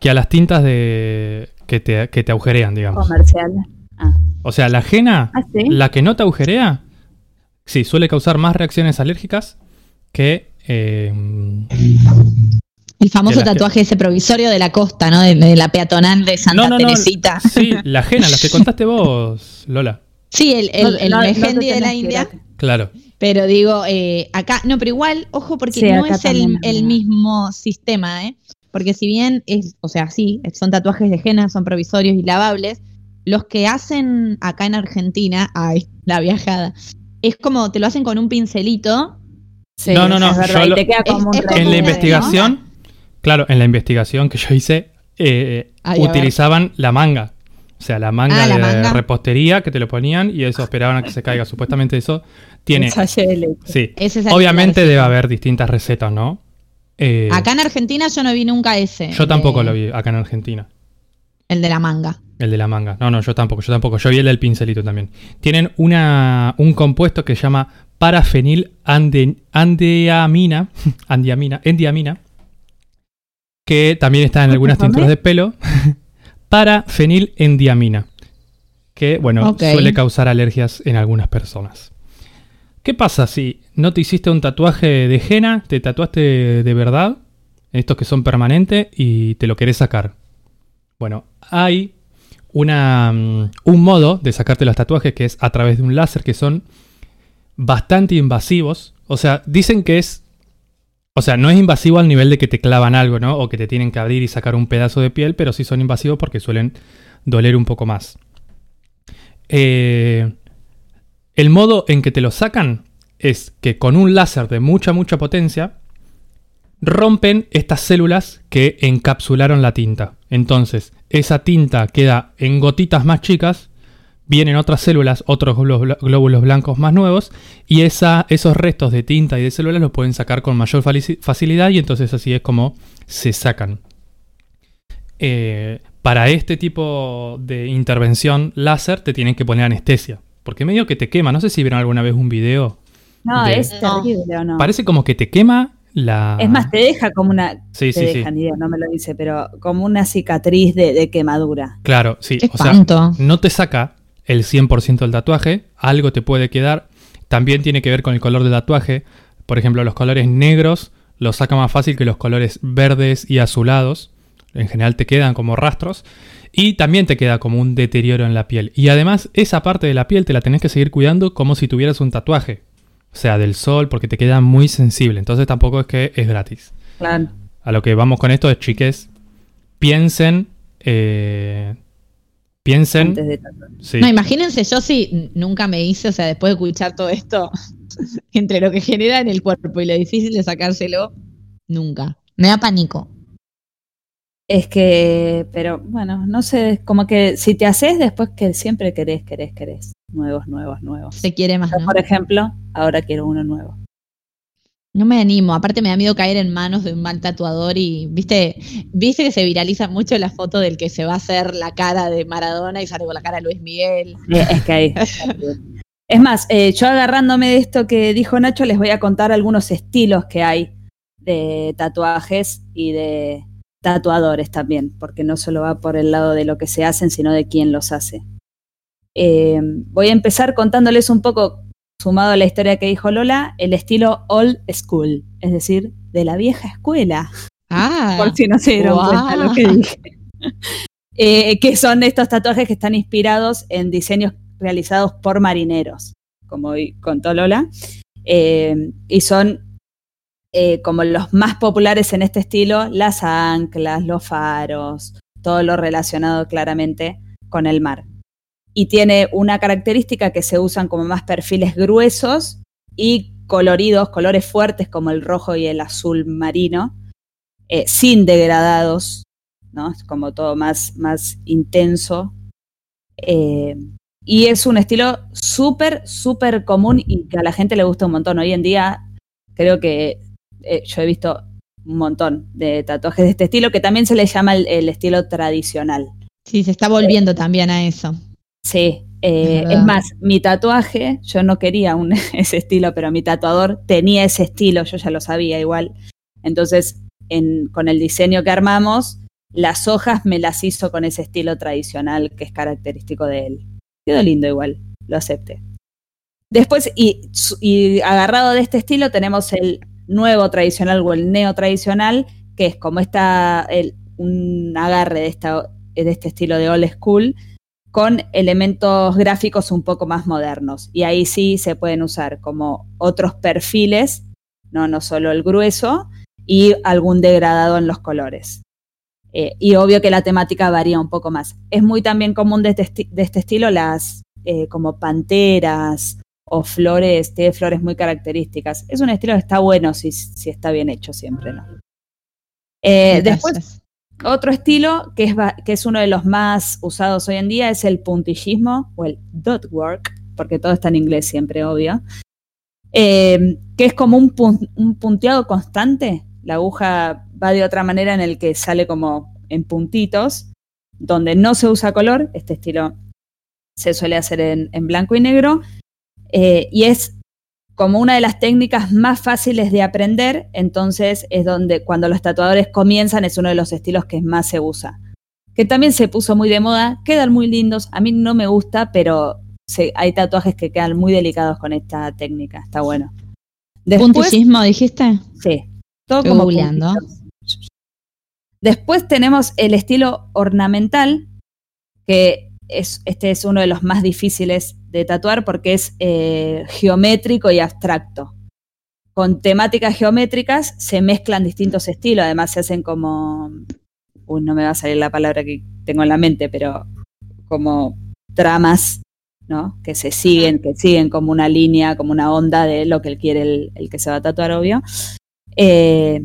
que a las tintas de que te, que te agujerean, digamos. Comercial. O sea, la henna Ah, sí. la que no te agujerea, sí, suele causar más reacciones alérgicas que. eh, El famoso De las que- tatuaje ese provisorio de la costa, ¿no? De, de la peatonal de Santa no, no, no. Teresita. Sí, [laughs] la ajena, las que contaste vos, Lola. Sí, el, el, No- el de la India. Claro. Pero digo, eh, acá, no, pero igual, ojo, porque Sí, no es el, el mismo sistema, ¿eh? Porque si bien es, o sea, sí, son tatuajes de henna, son provisorios y lavables, los que hacen acá en Argentina, ay, la viajada, es como te lo hacen con un pincelito. Sí, No, no, no, es verdad, yo y lo- te queda como un Es- es como En la investigación, claro, en la investigación que yo hice, eh, Ay, utilizaban la manga. O sea, la manga Ah, la de manga. repostería que te lo ponían y eso esperaban a que se caiga. Supuestamente eso tiene. Un sachet de leche. Sí. Ese es el Obviamente debe haber distintas recetas, ¿no? Eh, Acá en Argentina yo no vi nunca ese. yo el tampoco de- lo vi acá en Argentina. El de la manga. El de la manga. No, no, yo tampoco, yo tampoco. Yo vi el del pincelito también. Tienen una, un compuesto que se llama parafenil ande- andiamina, [laughs] andiamina, endiamina, que también está en algunas tinturas de pelo. [laughs] parafenil endiamina, que, bueno, suele causar alergias en algunas personas. ¿Qué pasa si no te hiciste un tatuaje de henna, te tatuaste de verdad, estos que son permanentes, y te lo querés sacar? Bueno, hay una, mm, un modo de sacarte los tatuajes que es a través de un láser que son bastante invasivos. O sea, dicen que es... O sea, no es invasivo al nivel de que te clavan algo, ¿no? O que te tienen que abrir y sacar un pedazo de piel, pero sí son invasivos porque suelen doler un poco más. Eh, el modo en que te lo sacan es que con un láser de mucha, mucha potencia rompen estas células que encapsularon la tinta. Entonces, esa tinta queda en gotitas más chicas, vienen otras células, otros glóbulos blancos más nuevos, y esos restos de tinta y de células los pueden sacar con mayor facilidad, y entonces así es como se sacan. Eh, para este tipo de intervención láser te tienen que poner anestesia, porque medio que te quema. No sé si vieron alguna vez un video. No, De- es terrible, ¿o no? Parece como que te quema la... Es más, te deja como una. Sí, te sí, sí. deja, ni idea, no me lo dice, pero como una cicatriz de, de quemadura. Claro, sí. Qué O sea, no te saca el 100% del tatuaje, algo te puede quedar. También tiene que ver con el color del tatuaje. Por ejemplo, los colores negros los saca más fácil que los colores verdes y azulados. En general te quedan como rastros. Y también te queda como un deterioro en la piel. Y además, esa parte de la piel te la tenés que seguir cuidando como si tuvieras un tatuaje. O sea, del sol, porque te queda muy sensible. Entonces tampoco es que es gratis. Claro. A lo que vamos con esto es, chiques, piensen. eh, piensen. Antes de tatuar. sí. No, imagínense yo si nunca me hice, o sea, después de escuchar todo esto, [laughs] entre lo que genera en el cuerpo y lo difícil de sacárselo, nunca. Me da pánico. Es que, pero bueno, no sé, como que si te haces después que siempre querés, querés, querés. Nuevos, nuevos, nuevos. Se quiere más, Yo, ¿no? Por ejemplo, ahora quiero uno nuevo. No me animo, aparte me da miedo caer en manos de un mal tatuador y, viste, viste que se viraliza mucho la foto del que se va a hacer la cara de Maradona y sale con la cara de Luis Miguel. Es que ahí. [laughs] Es más, eh, yo agarrándome de esto que dijo Nacho, les voy a contar algunos estilos que hay de tatuajes y de tatuadores también, porque no solo va por el lado de lo que se hacen, sino de quién los hace. Eh, voy a empezar contándoles un poco, sumado a la historia que dijo Lola, el estilo old school, es decir, de la vieja escuela Ah, por si no se dieron cuenta lo que dije. [laughs] Eh, que son estos tatuajes que están inspirados en diseños realizados por marineros, como hoy contó Lola, Eh, y son eh, como los más populares en este estilo, las anclas, los faros, todo lo relacionado claramente con el mar. Y tiene una característica que se usan como más perfiles gruesos y coloridos, colores fuertes como el rojo y el azul marino, eh, sin degradados, ¿no? Es como todo más, más intenso. Eh, y es un estilo súper, súper común y que a la gente le gusta un montón. Hoy en día creo que eh, yo he visto un montón de tatuajes de este estilo, que también se le llama el, el estilo tradicional. sí, se está volviendo también a eso. Sí, eh, Es más, mi tatuaje, yo no quería un, [laughs] ese estilo, pero mi tatuador tenía ese estilo, yo ya lo sabía igual. Entonces, en- con el diseño que armamos, las hojas me las hizo con ese estilo tradicional que es característico de él. Quedó lindo igual, lo acepté. Después, y agarrado de este estilo, tenemos el nuevo tradicional o el neo tradicional, que es como esta, el- un agarre de, esta, de este estilo de old school, con elementos gráficos un poco más modernos. Y ahí sí se pueden usar como otros perfiles, no, no solo el grueso, y algún degradado en los colores. Eh, y obvio que la temática varía un poco más. Es muy también común de este, de este estilo las eh, como panteras o flores, tiene flores muy características. Es un estilo que está bueno si, si está bien hecho siempre, ¿no? Eh, después, otro estilo que es, que es uno de los más usados hoy en día es el puntillismo o el dot work, porque todo está en inglés siempre, obvio, eh, que es como un, pun- un punteado constante. La aguja va de otra manera en el que sale como en puntitos, donde no se usa color, este estilo se suele hacer en, en blanco y negro, eh, y es como una de las técnicas más fáciles de aprender, entonces es donde cuando los tatuadores comienzan es uno de los estilos que más se usa. Que también se puso muy de moda, quedan muy lindos, a mí no me gusta, pero se- hay tatuajes que quedan muy delicados con esta técnica, está bueno. Después, ¿Puntillismo dijiste? sí, todo Estoy como googleando. Después tenemos el estilo ornamental, que es, este es uno de los más difíciles de tatuar porque es eh, geométrico y abstracto. Con temáticas geométricas se mezclan distintos estilos, además se hacen como, uy, no me va a salir la palabra que tengo en la mente, pero como tramas, ¿no? Que se siguen, que siguen como una línea, como una onda de lo que él quiere el, el que se va a tatuar, obvio. Eh,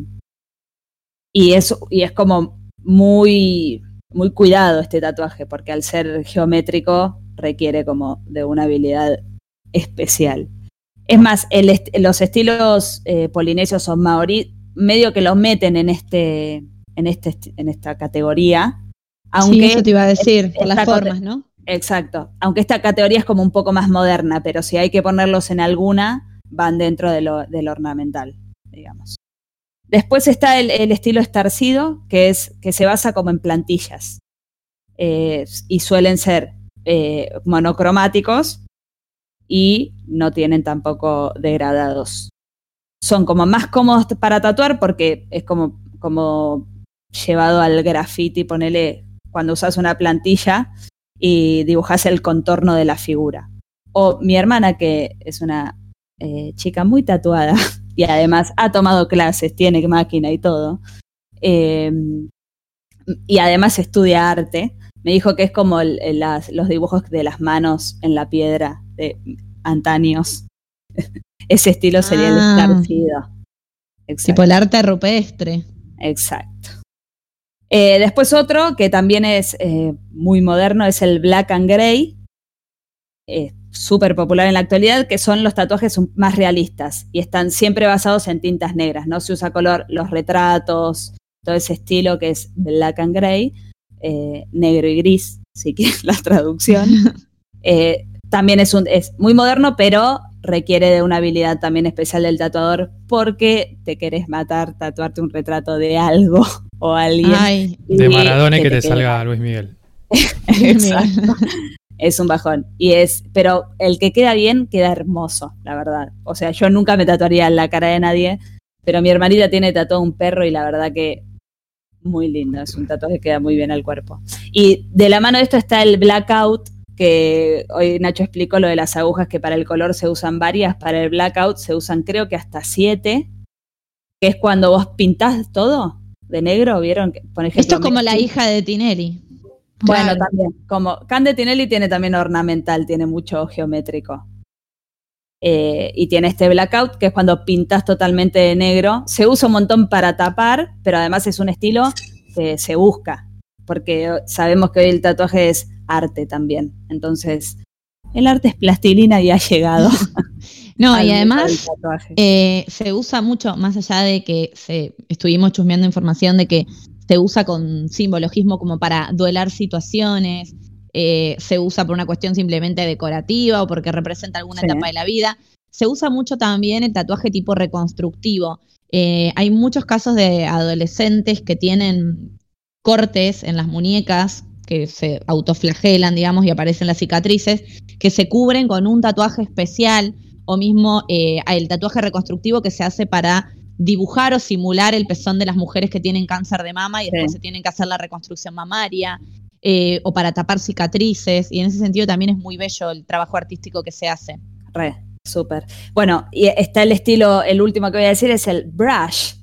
y, es, y es como muy, muy cuidado este tatuaje, porque al ser geométrico requiere como de una habilidad especial. Es más, el est- los estilos eh, polinesios o maorí medio que lo meten en este, en este, en esta categoría. Aunque sí, eso te iba a decir, por las formas, ¿no? Exacto. Aunque esta categoría es como un poco más moderna, pero si hay que ponerlos en alguna, van dentro de lo, del ornamental, digamos. Después está el, el estilo estarcido, que, es, que se basa como en plantillas. Eh, y suelen ser eh, monocromáticos y no tienen tampoco degradados. Son como más cómodos para tatuar porque es como, como llevado al graffiti, ponele cuando usas una plantilla y dibujas el contorno de la figura. O mi hermana, que es una eh, chica muy tatuada [laughs] y además ha tomado clases, tiene máquina y todo, eh, y además estudia arte, me dijo que es como el- el- las- los dibujos de las manos en la piedra de antaños. [laughs] Ese estilo sería el Ah. estarcido. Tipo el arte rupestre. Exacto. Eh, después otro que también es eh, muy moderno es el Black and Grey, eh, súper popular en la actualidad, que son los tatuajes más realistas y están siempre basados en tintas negras. No se usa color, los retratos, todo ese estilo que es Black and Grey, eh, negro y gris, si quieres la traducción. [laughs] Eh, también es, un, es muy moderno, pero requiere de una habilidad también especial del tatuador porque te querés matar, tatuarte un retrato de algo [laughs] o alguien. Ay, De Maradona y que te salga [laughs] Luis Miguel. Exacto. Es un bajón. Y es, pero el que queda bien queda hermoso, la verdad. O sea, yo nunca me tatuaría la cara de nadie, pero mi hermanita tiene tatuado un perro y la verdad que muy lindo. Es un tatuaje que queda muy bien al cuerpo. Y de la mano de esto está el blackout, que hoy Nacho explicó lo de las agujas que para el color se usan varias, para el blackout se usan creo que hasta siete, que es cuando vos pintás todo de negro, ¿vieron? Que, Por ejemplo, esto es como la hija de Tinelli. bueno, Claro. también. Como Cande Tinelli tiene también ornamental, tiene mucho geométrico. Eh, y tiene este blackout, que es cuando pintas totalmente de negro. Se usa un montón para tapar, pero además es un estilo que se busca. Porque sabemos que hoy el tatuaje es arte también. Entonces, el arte es plastilina y ha llegado. [laughs] No, y además eh, se usa mucho, más allá de que se, estuvimos chusmeando información de que se usa con simbologismo como para duelar situaciones, eh, se usa por una cuestión simplemente decorativa o porque representa alguna Sí. etapa de la vida. Se usa mucho también el tatuaje tipo reconstructivo. Eh, hay muchos casos de adolescentes que tienen cortes en las muñecas que se autoflagelan, digamos, y aparecen las cicatrices, que se cubren con un tatuaje especial o mismo eh, el tatuaje reconstructivo que se hace para dibujar o simular el pezón de las mujeres que tienen cáncer de mama y después Sí. se tienen que hacer la reconstrucción mamaria, eh, o para tapar cicatrices, y en ese sentido también es muy bello el trabajo artístico que se hace. Re, súper. Bueno, y está el estilo, el último que voy a decir es el brush,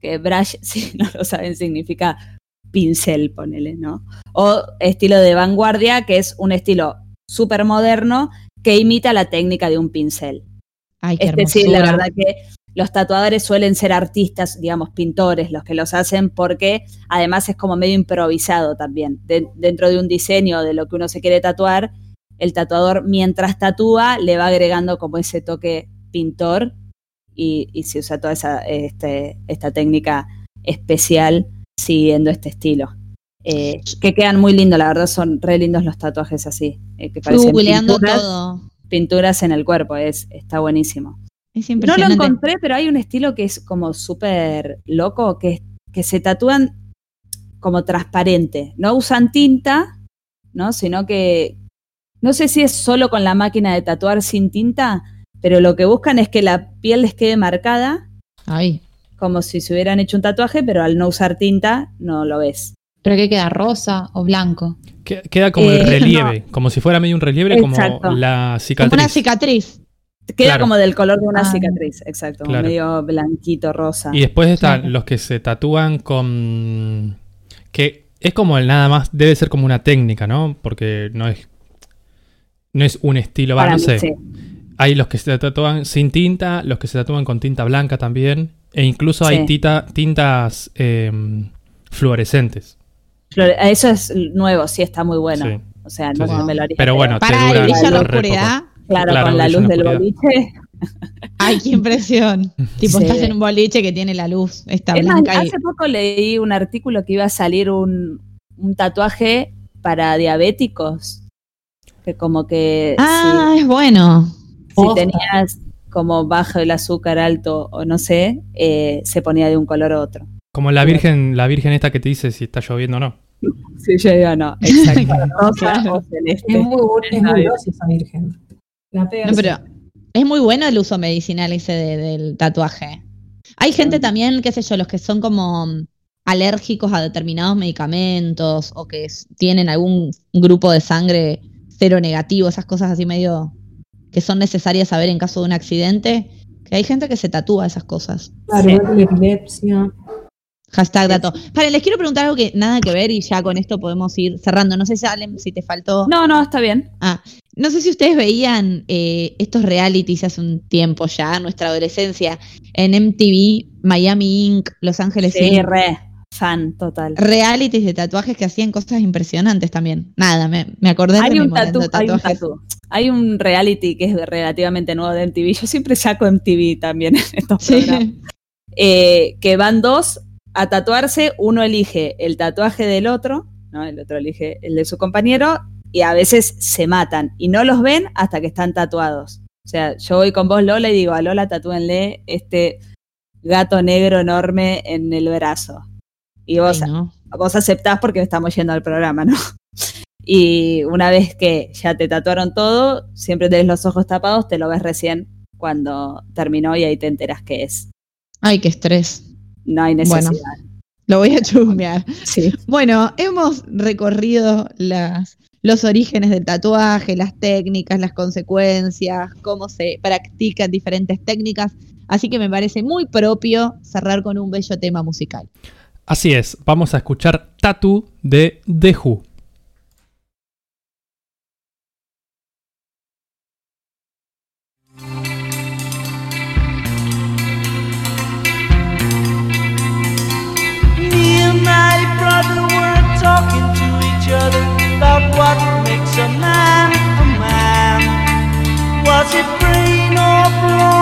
que brush, [laughs] si no lo saben, significa pincel, ponele, ¿no? O estilo de vanguardia, que es un estilo súper moderno que imita la técnica de un pincel. Ay, qué Es decir, la verdad que los tatuadores suelen ser artistas, digamos, pintores, los que los hacen, porque además es como medio improvisado también. De- dentro de un diseño de lo que uno se quiere tatuar, el tatuador mientras tatúa le va agregando como ese toque pintor y, y se usa toda esa, este, esta técnica especial siguiendo este estilo. Eh, que quedan muy lindos, la verdad son re lindos los tatuajes así, eh, que parecen pinturas, todo. pinturas en el cuerpo, es, está buenísimo. Es No lo encontré, pero hay un estilo que es como súper loco, que, que se tatúan como transparente. No usan tinta, ¿no? Sino que no sé si es solo con la máquina de tatuar sin tinta, pero lo que buscan es que la piel les quede marcada, Ay, como si se hubieran hecho un tatuaje, pero al no usar tinta no lo ves. ¿Pero qué queda? ¿Rosa o blanco? Que- Queda como el Eh, relieve, como si fuera medio un relieve, como la como una cicatriz. Queda Claro. como del color de una Ah. cicatriz, exacto, Claro. medio blanquito, rosa. Y después están Claro. los que se tatúan con. que es como el nada más, debe ser como una técnica, ¿no? Porque no es. No es un estilo, va, no mí, sé. sí. Hay los que se tatúan sin tinta, los que se tatúan con tinta blanca también. E incluso hay Sí. tita- tintas eh, fluorescentes. Eso es nuevo, sí, está muy bueno. Sí. O sea, no sí. me lo haría. Pero bueno, te Para dura el brillo la oscuridad. Claro, Claro, con la luz del boliche. Ay, qué impresión. tipo, Sí. estás en un boliche que tiene la luz, está Es más, blanca y hace poco leí un artículo que iba a salir un, un tatuaje para diabéticos. Que como que Ah, es bueno. si, tenías como bajo el azúcar alto o no sé, eh, se ponía de un color a otro. Como la virgen, la virgen esta que te dice si está lloviendo o no. [laughs] Sí, yo digo no, exacto. [laughs] Rosa Claro. o celeste. Es muy, es muy esa virgen. La pega No, pero es muy bueno el uso medicinal ese de- del tatuaje. Hay gente también, qué sé yo, los que son como alérgicos a determinados medicamentos o que tienen algún grupo de sangre cero negativo, esas cosas así medio que son necesarias saber en caso de un accidente. Que hay gente que se tatúa esas cosas. Claro, Sí. epilepsia. Hashtag dato. Vale, les quiero preguntar algo que nada que ver y ya con esto podemos ir cerrando. No sé, Salem, si te faltó. No, no, está bien. Ah, no sé si ustedes veían eh, estos realities hace un tiempo ya, nuestra adolescencia, en MTV, Miami Inc., Los Ángeles Sí, Inc. re, fan total. Realities de tatuajes que hacían cosas impresionantes también. Nada, me, me acordé de Hay mi un, tatu, de hay un tatuajes. tatu. Hay un reality que es relativamente nuevo de MTV. Yo siempre saco MTV también en estos Sí. programas. Eh, que van dos a tatuarse, uno elige el tatuaje del otro, ¿no? El otro elige el de su compañero, y a veces se matan y no los ven hasta que están tatuados. O sea, yo voy con vos, Lola, y digo, a Lola tatúenle este gato negro enorme en el brazo. Y vos, Ay, no. vos aceptás porque estamos yendo al programa, ¿no? [laughs] Y una vez que ya te tatuaron todo, siempre tenés los ojos tapados, te lo ves recién cuando terminó y ahí te enteras que es. Ay, qué estrés. No hay Bueno. necesidad. Lo voy a chusmear. Sí. Bueno, hemos recorrido las, los orígenes del tatuaje, las técnicas, las consecuencias, cómo se practican diferentes técnicas. Así que me parece muy propio cerrar con un bello tema musical. Así es, vamos a escuchar Tattoo de The each other about what makes a man a man. Was it brain or brawn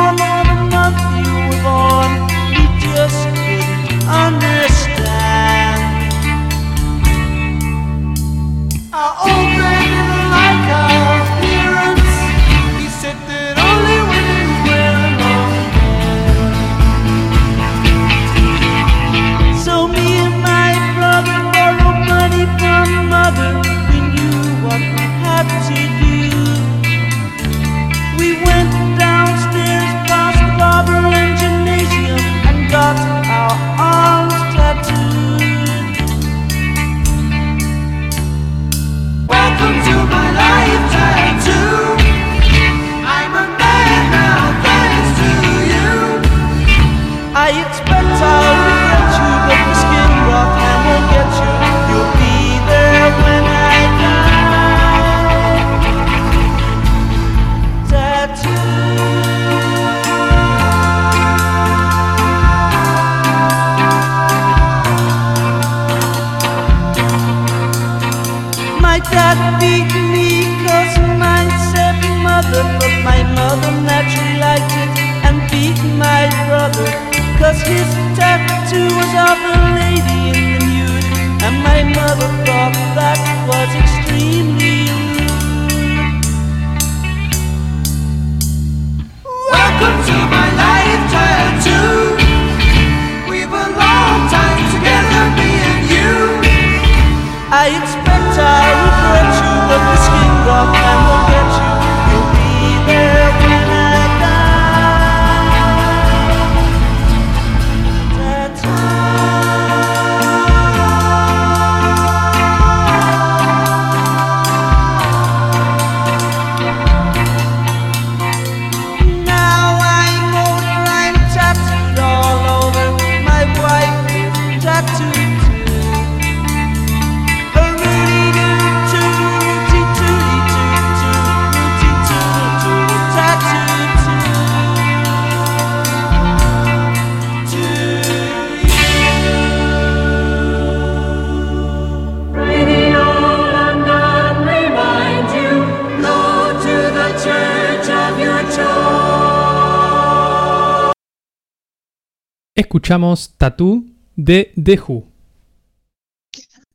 Escuchamos Tattoo de Who.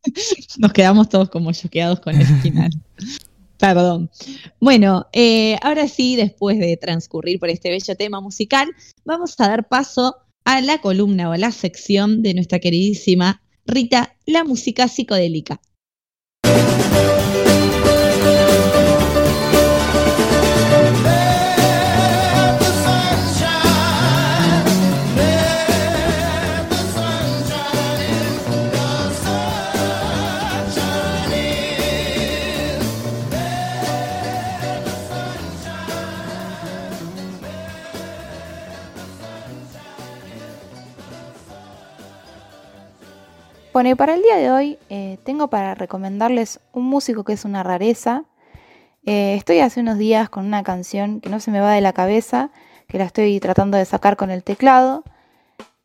[laughs] Nos quedamos todos como choqueados con el final. [laughs] Perdón. Bueno, eh, ahora sí, después de transcurrir por este bello tema musical, vamos a dar paso a la columna o a la sección de nuestra queridísima Rita, la música psicodélica. Bueno, y para el día de hoy eh, tengo para recomendarles un músico que es una rareza. Eh, estoy hace unos días con una canción que no se me va de la cabeza, que la estoy tratando de sacar con el teclado.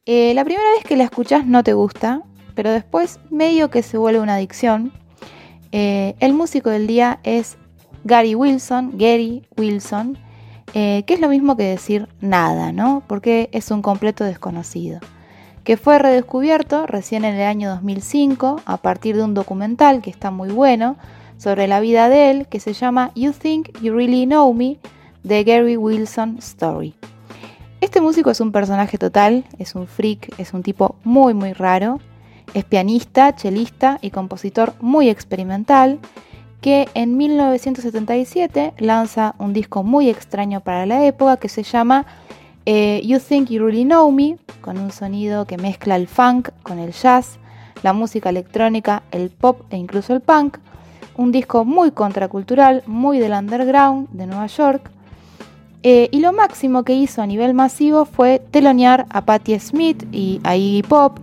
Eh, la primera vez que la escuchas no te gusta, pero después medio que se vuelve una adicción. el músico del día es Gary Wilson, Gary Wilson, que es lo mismo que decir nada, ¿no? Porque es un completo desconocido que fue redescubierto recién en el año 2005 a partir de un documental que está muy bueno sobre la vida de él que se llama You Think You Really Know Me, The Gary Wilson Story. Este músico es un personaje total, es un freak, es un tipo muy muy raro, es pianista, chelista y compositor muy experimental que en 1977 lanza un disco muy extraño para la época que se llama eh, you Think You Really Know Me, con un sonido que mezcla el funk con el jazz, la música electrónica, el pop e incluso el punk. Un disco muy contracultural, muy del underground de Nueva York. Eh, y lo máximo que hizo a nivel masivo fue telonear a Patti Smith y a Iggy Pop.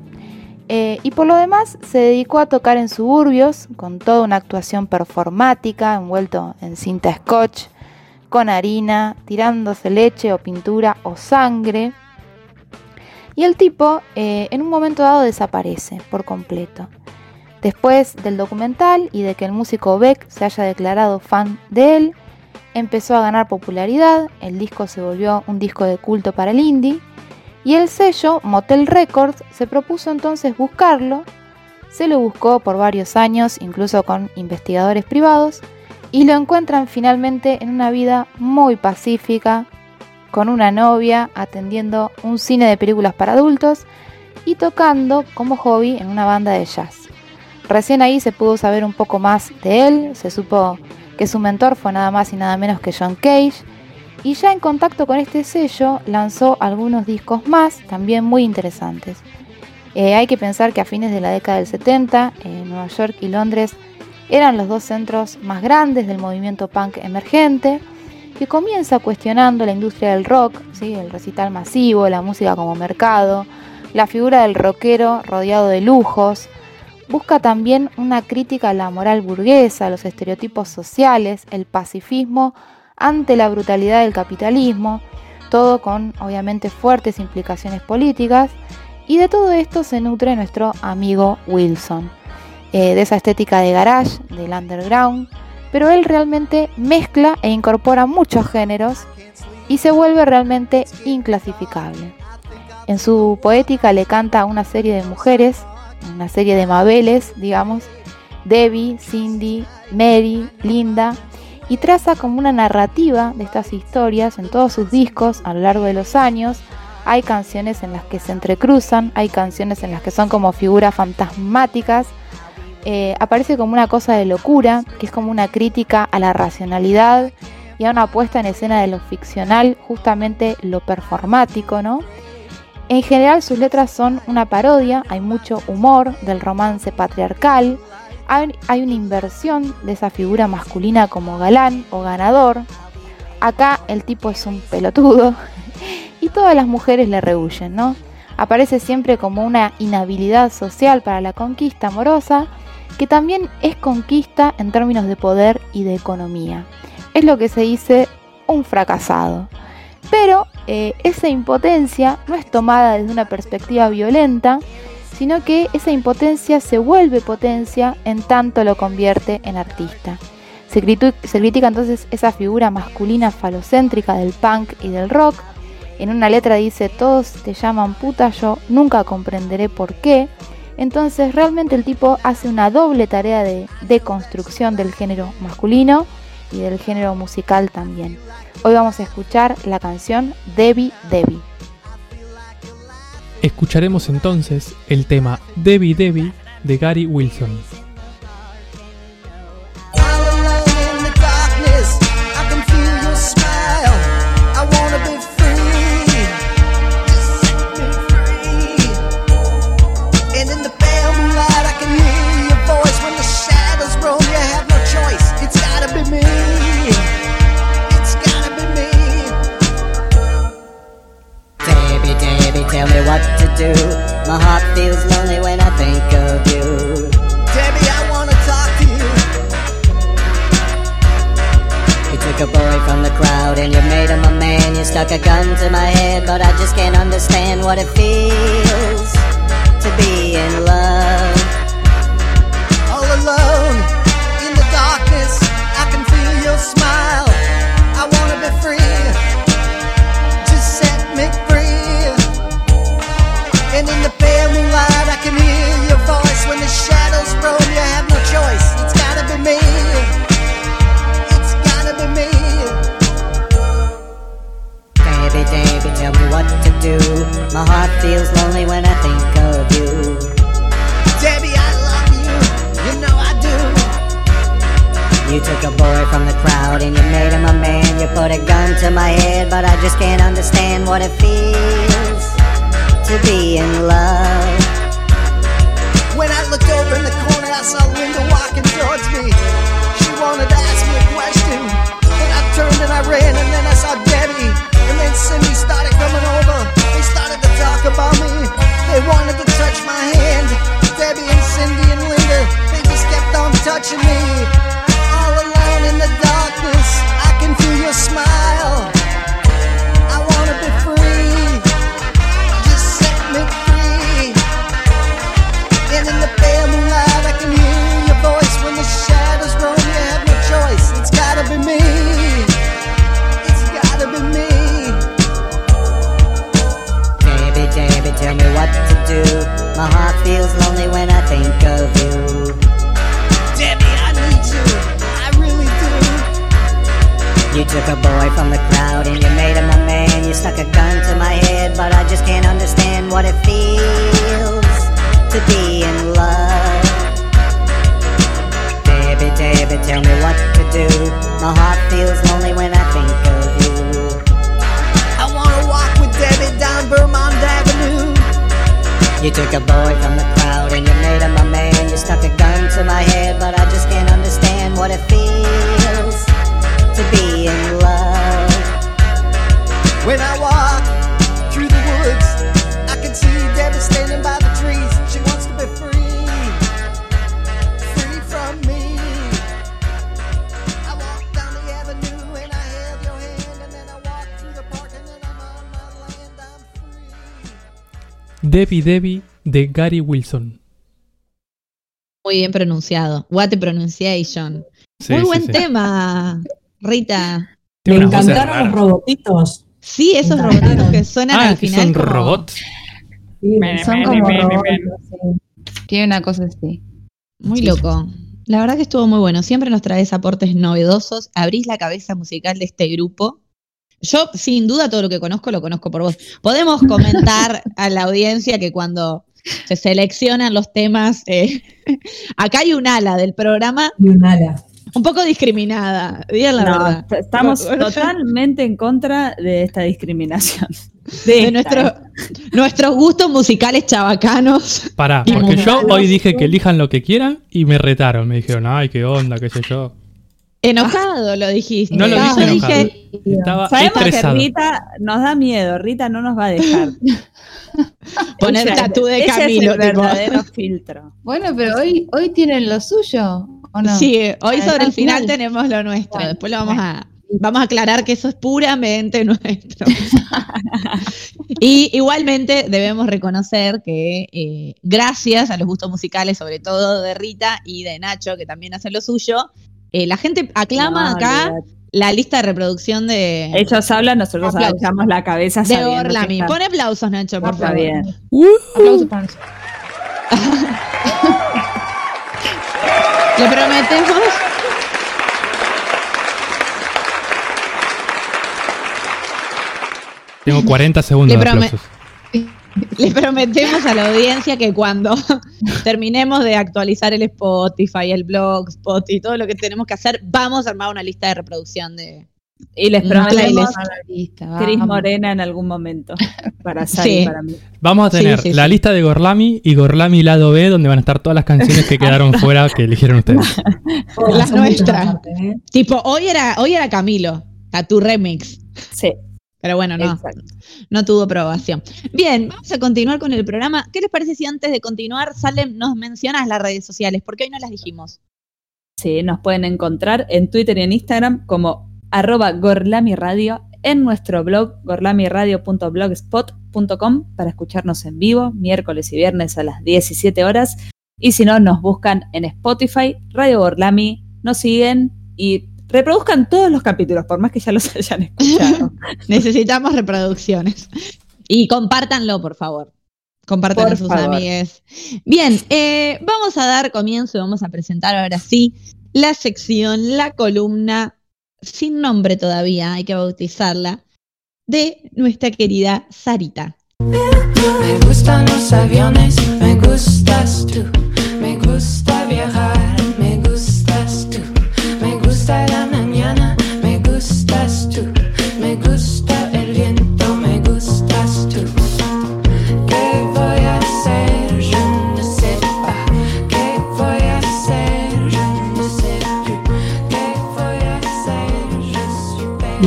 Eh, y por lo demás se dedicó a tocar en suburbios con toda una actuación performática envuelto en cinta scotch con harina, tirándose leche o pintura o sangre. Y el tipo eh, en un momento dado desaparece por completo. Después del documental y de que el músico Beck se haya declarado fan de él, empezó a ganar popularidad, el disco se volvió un disco de culto para el indie, y el sello Motel Records se propuso entonces buscarlo, se lo buscó por varios años, incluso con investigadores privados, y lo encuentran finalmente en una vida muy pacífica, con una novia, atendiendo un cine de películas para adultos y tocando como hobby en una banda de jazz. Recién ahí se pudo saber un poco más de él, se supo que su mentor fue nada más y nada menos que John Cage, y ya en contacto con este sello lanzó algunos discos más, también muy interesantes. Eh, hay que pensar que a fines de la década del 70, en Nueva York y Londres eran los dos centros más grandes del movimiento punk emergente, que comienza cuestionando la industria del rock, el recital masivo, la música como mercado, la figura del rockero rodeado de lujos, busca también una crítica a la moral burguesa, los estereotipos sociales, el pacifismo ante la brutalidad del capitalismo, todo con obviamente fuertes implicaciones políticas, y de todo esto se nutre nuestro amigo Wilson. Eh, de esa estética de garage, del underground, pero él realmente mezcla e incorpora muchos géneros y se vuelve realmente inclasificable. En su poética le canta a una serie de mujeres, una serie de Mabeles, digamos, Debbie, Cindy, Mary, Linda, y traza como una narrativa de estas historias en todos sus discos a lo largo de los años. Hay canciones en las que se entrecruzan, hay canciones en las que son como figuras fantasmáticas, eh, aparece como una cosa de locura, que es como una crítica a la racionalidad y a una puesta en escena de lo ficcional, justamente lo performático, ¿no? En general sus letras son una parodia, hay mucho humor del romance patriarcal, hay, hay una inversión de esa figura masculina como galán o ganador. Acá el tipo es un pelotudo [laughs] y todas las mujeres le rehuyen, ¿no? Aparece siempre como una inhabilidad social para la conquista amorosa que también es conquista en términos de poder y de economía. Es lo que se dice un fracasado. Pero eh, esa impotencia no es tomada desde una perspectiva violenta, sino que esa impotencia se vuelve potencia en tanto lo convierte en artista. Se, se critica entonces esa figura masculina falocéntrica del punk y del rock. En una letra dice, todos te llaman puta, yo nunca comprenderé por qué. Entonces realmente el tipo hace una doble tarea de deconstrucción del género masculino y del género musical también. Hoy vamos a escuchar la canción Debbie Debbie. Escucharemos entonces el tema Debbie Debbie de Gary Wilson. Do. My heart feels lonely when I think of you. Debbie, I wanna talk to you. You took a boy from the crowd and you made him a man. You stuck a gun to my head, but I just can't understand what it feels to be in love. Do. My heart feels lonely when I think of you. Debbie, I love you. You know I do. You took a boy from the crowd and you made him a man. You put a gun to my head, but I just can't understand what it feels to be in love. When I looked over in the corner, I saw Linda walking towards me. She wanted to ask me a question. And I turned and I ran, and then I saw. And then Cindy started coming over. They started to talk about me. They wanted to touch my hand. Debbie and Cindy and Linda, they just kept on touching me. My heart feels lonely when I think of you. Debbie, I need you. I really do. You took a boy from the crowd and you made him a man. You stuck a gun to my head, but I just can't understand what it feels to be You took a boy from the crowd and you made him a man. You stuck a gun to my head, but I just can't understand what it feels to be in love. When I walk Debbie Debbie de Gary Wilson. Muy bien pronunciado. What the pronunciation. Sí, Muy sí, buen sí. tema, Rita. Me encantaron los robotitos. Sí, esos robotitos que suenan Ah, al final. son como- robots. Sí, Son como robots. Tiene una cosa así. Muy loco. La verdad que estuvo muy bueno. Siempre nos traes aportes novedosos. Abrís la cabeza musical de este grupo. Yo, sin duda, todo lo que conozco lo conozco por vos. Podemos comentar a la audiencia que cuando se seleccionan los temas, eh, [laughs] acá hay un ala del programa Y un ala. un poco discriminada. Digan la No, verdad. estamos [laughs] Bueno, totalmente en contra de esta discriminación. [laughs] de nuestro- nuestros gustos musicales chabacanos. Pará, porque yo hoy dije que elijan lo que quieran y me retaron. Me dijeron, ay, qué onda, qué sé yo. Enojado lo dijiste. No lo Yo dije enojado. dije, Estaba Sabemos que. Rita nos da miedo, Rita no nos va a dejar. [laughs] Poner tatú de ella Camilo, Es el tipo. verdadero filtro. Bueno, pero hoy, hoy tienen lo suyo, ¿o no? Sí, hoy Al- sobre al el final final. tenemos lo nuestro. Bueno, Después lo vamos a, vamos a aclarar que eso es puramente [laughs] nuestro. y igualmente debemos reconocer que eh, gracias a los gustos musicales, sobre todo de Rita y de Nacho, que también hacen lo suyo, eh, la gente aclama No, acá la lista de reproducción de, Ellos hablan, nosotros Aplausos. agachamos la cabeza de Orlami. está- Pon aplausos, Nacho, por está favor. bien. Aplausos para nosotros. [laughs] Le prometemos. Tengo 40 segundos Le de aplausos. [laughs] Le prometemos a la audiencia que cuando [laughs] terminemos de actualizar el Spotify, el Blogspot y todo lo que tenemos que hacer, vamos a armar una lista de reproducción de. Y les prometemos playlist. Cris Vamos. Morena en algún momento. [laughs] Para Sari Sí. para mí. Vamos a tener sí, la sí. lista de Gorlami y Gorlami lado B, donde van a estar todas las canciones que quedaron fuera que eligieron ustedes. Las nuestras. ¿eh? Tipo, hoy era, hoy era Camilo, a tu remix. Sí, Pero bueno, no, exacto. no tuvo aprobación. Bien, vamos a continuar con el programa. ¿Qué les parece si antes de continuar, Salem, nos mencionas las redes sociales? Porque hoy no las dijimos. Sí, nos pueden encontrar en Twitter y en Instagram como arroba gorlamiradio, en nuestro blog gorlamiradio.blogspot.com para escucharnos en vivo miércoles y viernes a las 17 horas. Y si no, nos buscan en Spotify, Radio Gorlami, nos siguen y reproduzcan todos los capítulos, por más que ya los [laughs] hayan escuchado. [laughs] Necesitamos reproducciones. Y compártanlo, por favor. Compartan Por a sus favor. amigues. Bien, eh, vamos a dar comienzo y vamos a presentar ahora sí la sección, la columna, sin nombre todavía, hay que bautizarla, de nuestra querida Sarita. Me gustan los aviones, me gustas tú. Me gusta viajar,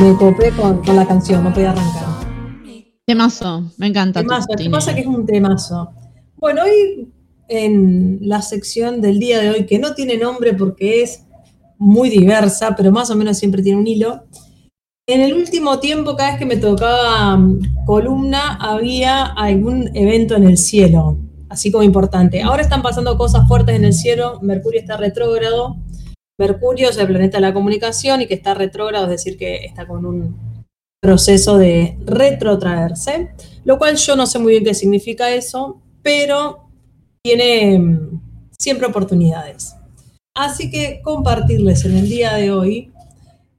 Me copé con, con la canción, no podía arrancar. Temazo, me encanta. Temazo, ¿qué pasa que es un temazo? Bueno, hoy en la sección del día de hoy, que no tiene nombre porque es muy diversa, pero más o menos siempre tiene un hilo. En el último tiempo, cada vez que me tocaba mm, columna, había algún evento en el cielo, así como importante. Ahora están pasando cosas fuertes en el cielo, Mercurio está retrógrado. Mercurio es el planeta de la comunicación y que está retrógrado, es decir, que está con un proceso de retrotraerse lo cual yo no sé muy bien qué significa eso, pero tiene mm, siempre oportunidades. Así que compartirles en el día de hoy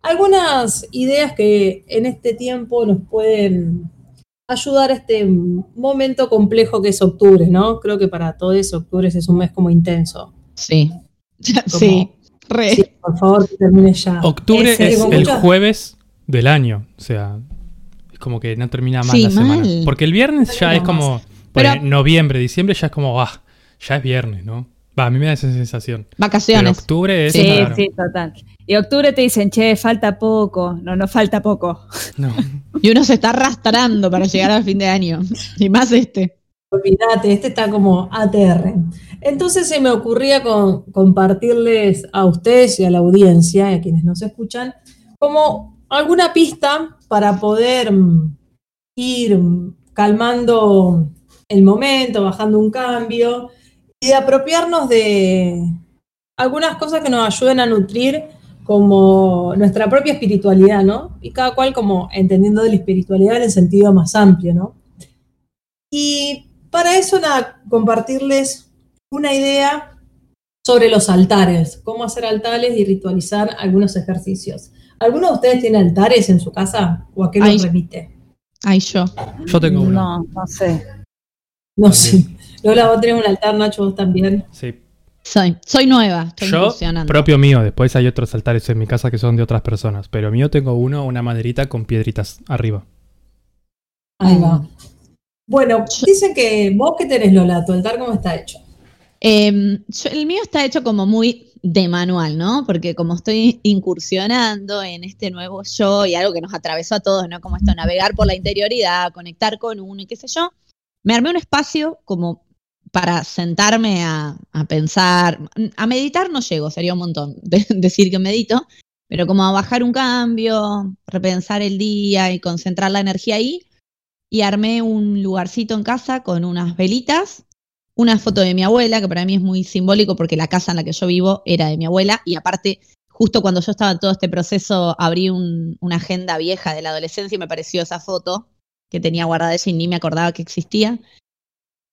algunas ideas que en este tiempo nos pueden ayudar a este momento complejo que es octubre, ¿no? Creo que para todos octubre es un mes como intenso. Sí. [laughs] Sí, re. Sí, por favor, que termine ya. Octubre es el jueves del año. O sea, es como que no termina más Sí, la semana. mal. Porque el viernes ya es como. Pero- noviembre, diciembre ya es como, ah, ya es viernes, ¿no? Va, a mí me da esa sensación. Pero Vacaciones. octubre es. Sí, claro, sí, total. Y octubre te dicen, che, falta poco. No, no falta poco. no. Y uno se está arrastrando para llegar al fin de año. [laughs] Y más este. Olvídate, este está como ATR. Entonces se me ocurría compartirles a ustedes y a la audiencia, y a quienes nos escuchan, como alguna pista para poder mm, ir mm, calmando el momento, bajando un cambio y apropiarnos de algunas cosas que nos ayuden a nutrir como nuestra propia espiritualidad, ¿no? Y cada cual como entendiendo de la espiritualidad en el sentido más amplio, ¿no? Y para eso, nada, compartirles una idea sobre los altares, cómo hacer altares y ritualizar algunos ejercicios. ¿Alguno de ustedes tiene altares en su casa o a qué los remite? Ay, yo. Yo tengo uno. No, no sé. No sé. Lola, vos tenés un altar, Nacho, vos también. Sí. Soy, soy nueva. Estoy Yo, propio mío, después hay otros altares en mi casa que son de otras personas. Pero mío tengo uno, una maderita con piedritas arriba. Ahí va. Bueno, dicen que vos que tenés, Lola, tu altar, ¿cómo está hecho? Eh, yo- el mío está hecho como muy de manual, ¿no? Porque como estoy incursionando en este nuevo yo y algo que nos atravesó a todos, ¿no? Como esto, navegar por la interioridad, conectar con uno y qué sé yo, me armé un espacio como para sentarme a, a pensar, a meditar no llego, sería un montón [laughs] de- decir que medito, pero como a bajar un cambio, repensar el día y concentrar la energía ahí. Y armé un lugarcito en casa con unas velitas una foto de mi abuela, que para mí es muy simbólico porque la casa en la que yo vivo era de mi abuela y aparte, justo cuando yo estaba en todo este proceso, abrí un- una agenda vieja de la adolescencia y me pareció esa foto que tenía guardada ella y ni me acordaba que existía.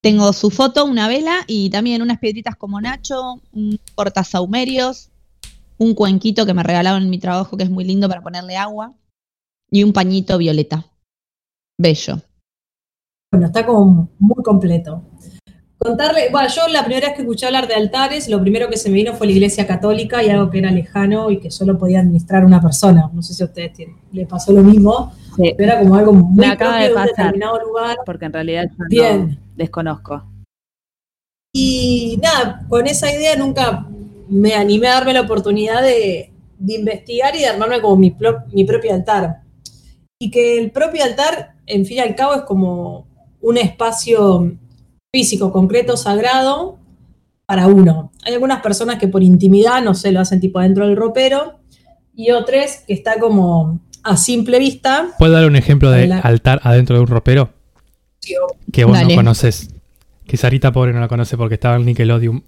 Tengo su foto, una vela y también unas piedritas como Nacho, un portasaumerios, un cuenquito que me regalaron en mi trabajo que es muy lindo para ponerle agua y un pañito violeta. Bello. bueno, está como muy completo. Contarle, bueno, yo la primera vez que escuché hablar de altares, lo primero que se me vino fue la iglesia católica y algo que era lejano y que solo podía administrar una persona. No sé si a ustedes tienen- le pasó lo mismo, Sí, pero era como algo muy propio de de un determinado lugar. porque en realidad yo no Bien. desconozco. Y nada, con esa idea nunca me animé a darme la oportunidad de, de investigar y de armarme como mi propio altar. Y que el propio altar, en fin y al cabo, es como un espacio físico, concreto, sagrado para uno. Hay algunas personas que por intimidad, no sé, lo hacen tipo adentro del ropero, y otras que está como a simple vista. ¿Puedo dar un ejemplo de altar adentro de un ropero? Que vos Dale. no conoces. Que Sarita pobre no la conoce porque estaba en Nickelodeon.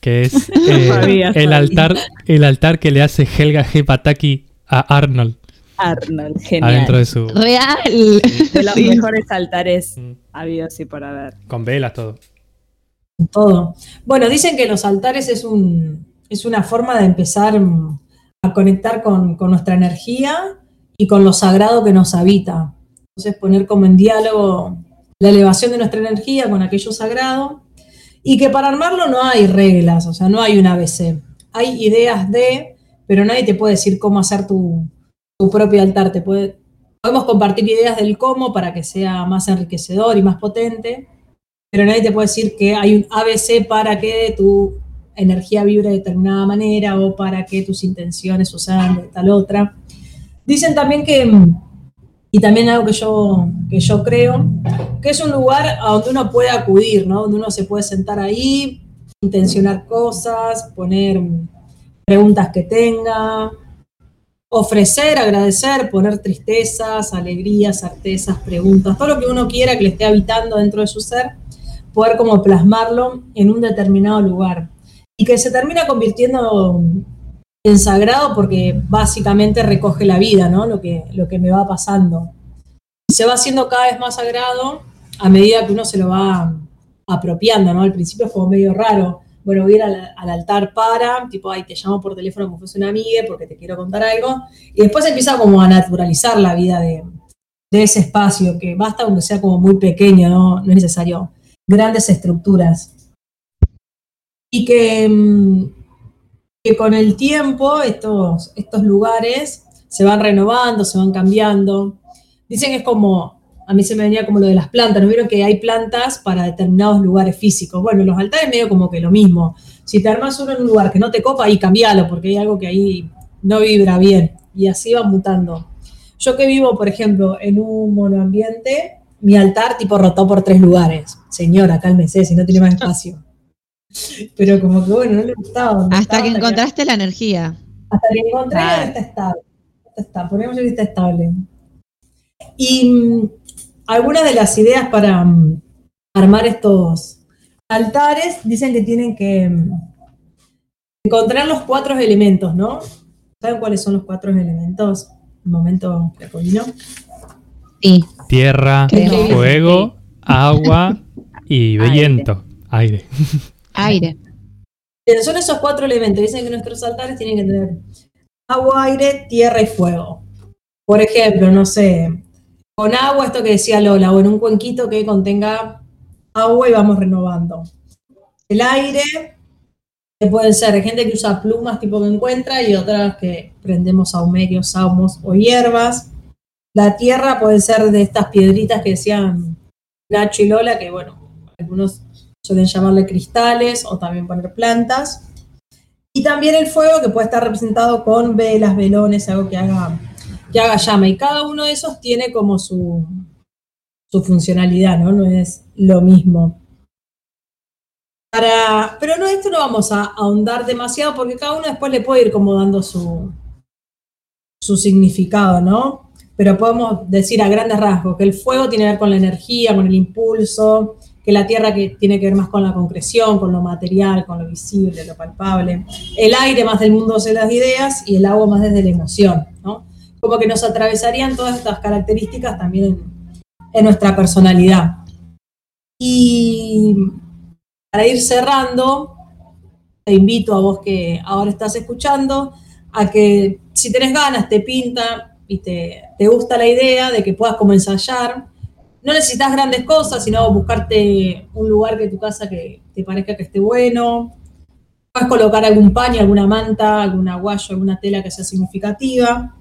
Que es [laughs] eh, Sabía, el sabía. altar, el altar que le hace Helga G. Pataki a Arnold Arnold, genial. adentro de su. Real. de los Sí. mejores altares Mm. habidos y por haber. Con velas, todo. Todo. Bueno, dicen que los altares es, un, es una forma de empezar a conectar con, con nuestra energía y con lo sagrado que nos habita. Entonces poner como en diálogo la elevación de nuestra energía con aquello sagrado y que para armarlo no hay reglas, o sea, no hay un ABC. Hay ideas de, pero nadie te puede decir cómo hacer tu, tu propio altar. Te puede, podemos compartir ideas del cómo para que sea más enriquecedor y más potente, pero nadie te puede decir que hay un ABC para que tu energía vibre de determinada manera o para que tus intenciones sucedan de tal otra. Dicen también que, y también algo que yo, que yo creo, que es un lugar a donde uno puede acudir, ¿no? Donde uno se puede sentar ahí, intencionar cosas, poner preguntas que tenga, ofrecer, agradecer, poner tristezas, alegrías, certezas, preguntas, todo lo que uno quiera que le esté habitando dentro de su ser, poder como plasmarlo en un determinado lugar. Y que se termina convirtiendo en sagrado porque básicamente recoge la vida, ¿no? Lo que, lo que me va pasando. Se va haciendo cada vez más sagrado a medida que uno se lo va apropiando, ¿no? Al principio como medio raro. Bueno, voy ir al, al altar para, tipo, ay, te llamo por teléfono como fuese una amiga porque te quiero contar algo. Y después empieza como a naturalizar la vida de, de ese espacio, que basta aunque sea como muy pequeño, ¿no? No es necesario grandes estructuras. Y que, mm, con el tiempo estos, estos lugares se van renovando, se van cambiando. Dicen que es como, a mí se me venía como lo de las plantas, ¿no vieron que hay plantas para determinados lugares físicos? Bueno, los altares medio como que lo mismo. Si te armas uno en un lugar que no te copa, ahí cambialo, porque hay algo que ahí no vibra bien. Y así va mutando. Yo que vivo, por ejemplo, en un monoambiente, mi altar tipo rotó por tres lugares. Señora, cálmese, si no tiene más espacio. [laughs] Pero como que bueno, no le gustaba. Hasta estaba, que encontraste la energía. hasta que encontré Ah. está estable. Está que está estable. Y mm, algunas de las ideas para mm, armar estos altares dicen que tienen que mm, encontrar los cuatro elementos, ¿no? ¿Saben cuáles son los cuatro elementos? Un momento precavino. Sí. Tierra, Creo. fuego, agua y [laughs] viento. Aire. Aire. Son esos cuatro elementos. Dicen que nuestros altares tienen que tener agua, aire, tierra y fuego. Por ejemplo, no sé, con agua, esto que decía Lola, o en un cuenquito que contenga agua y vamos renovando. El aire, que pueden ser gente que usa plumas tipo que encuentra y otras que prendemos saumerios, saumos o hierbas. La tierra puede ser de estas piedritas que decían Nacho y Lola, que bueno, algunos suelen llamarle cristales o también poner plantas. Y también el fuego que puede estar representado con velas, velones, algo que haga, que haga llama. Y cada uno de esos tiene como su, su funcionalidad, ¿no? No es lo mismo. Para, pero no, esto no vamos a ahondar demasiado porque cada uno después le puede ir como dando su, su significado, ¿no? Pero podemos decir a grandes rasgos que el fuego tiene que ver con la energía, con el impulso, que la tierra que tiene que ver más con la concreción, con lo material, con lo visible, lo palpable, el aire más del mundo de las ideas y el agua más desde la emoción, ¿no? Como que nos atravesarían todas estas características también en, en nuestra personalidad. Y para ir cerrando, te invito a vos que ahora estás escuchando a que si tenés ganas, te pinta y te, te gusta la idea de que puedas como ensayar, no necesitas grandes cosas, sino buscarte un lugar que tu casa que te parezca que esté bueno. Puedes colocar algún paño, alguna manta, algún aguayo, alguna tela que sea significativa.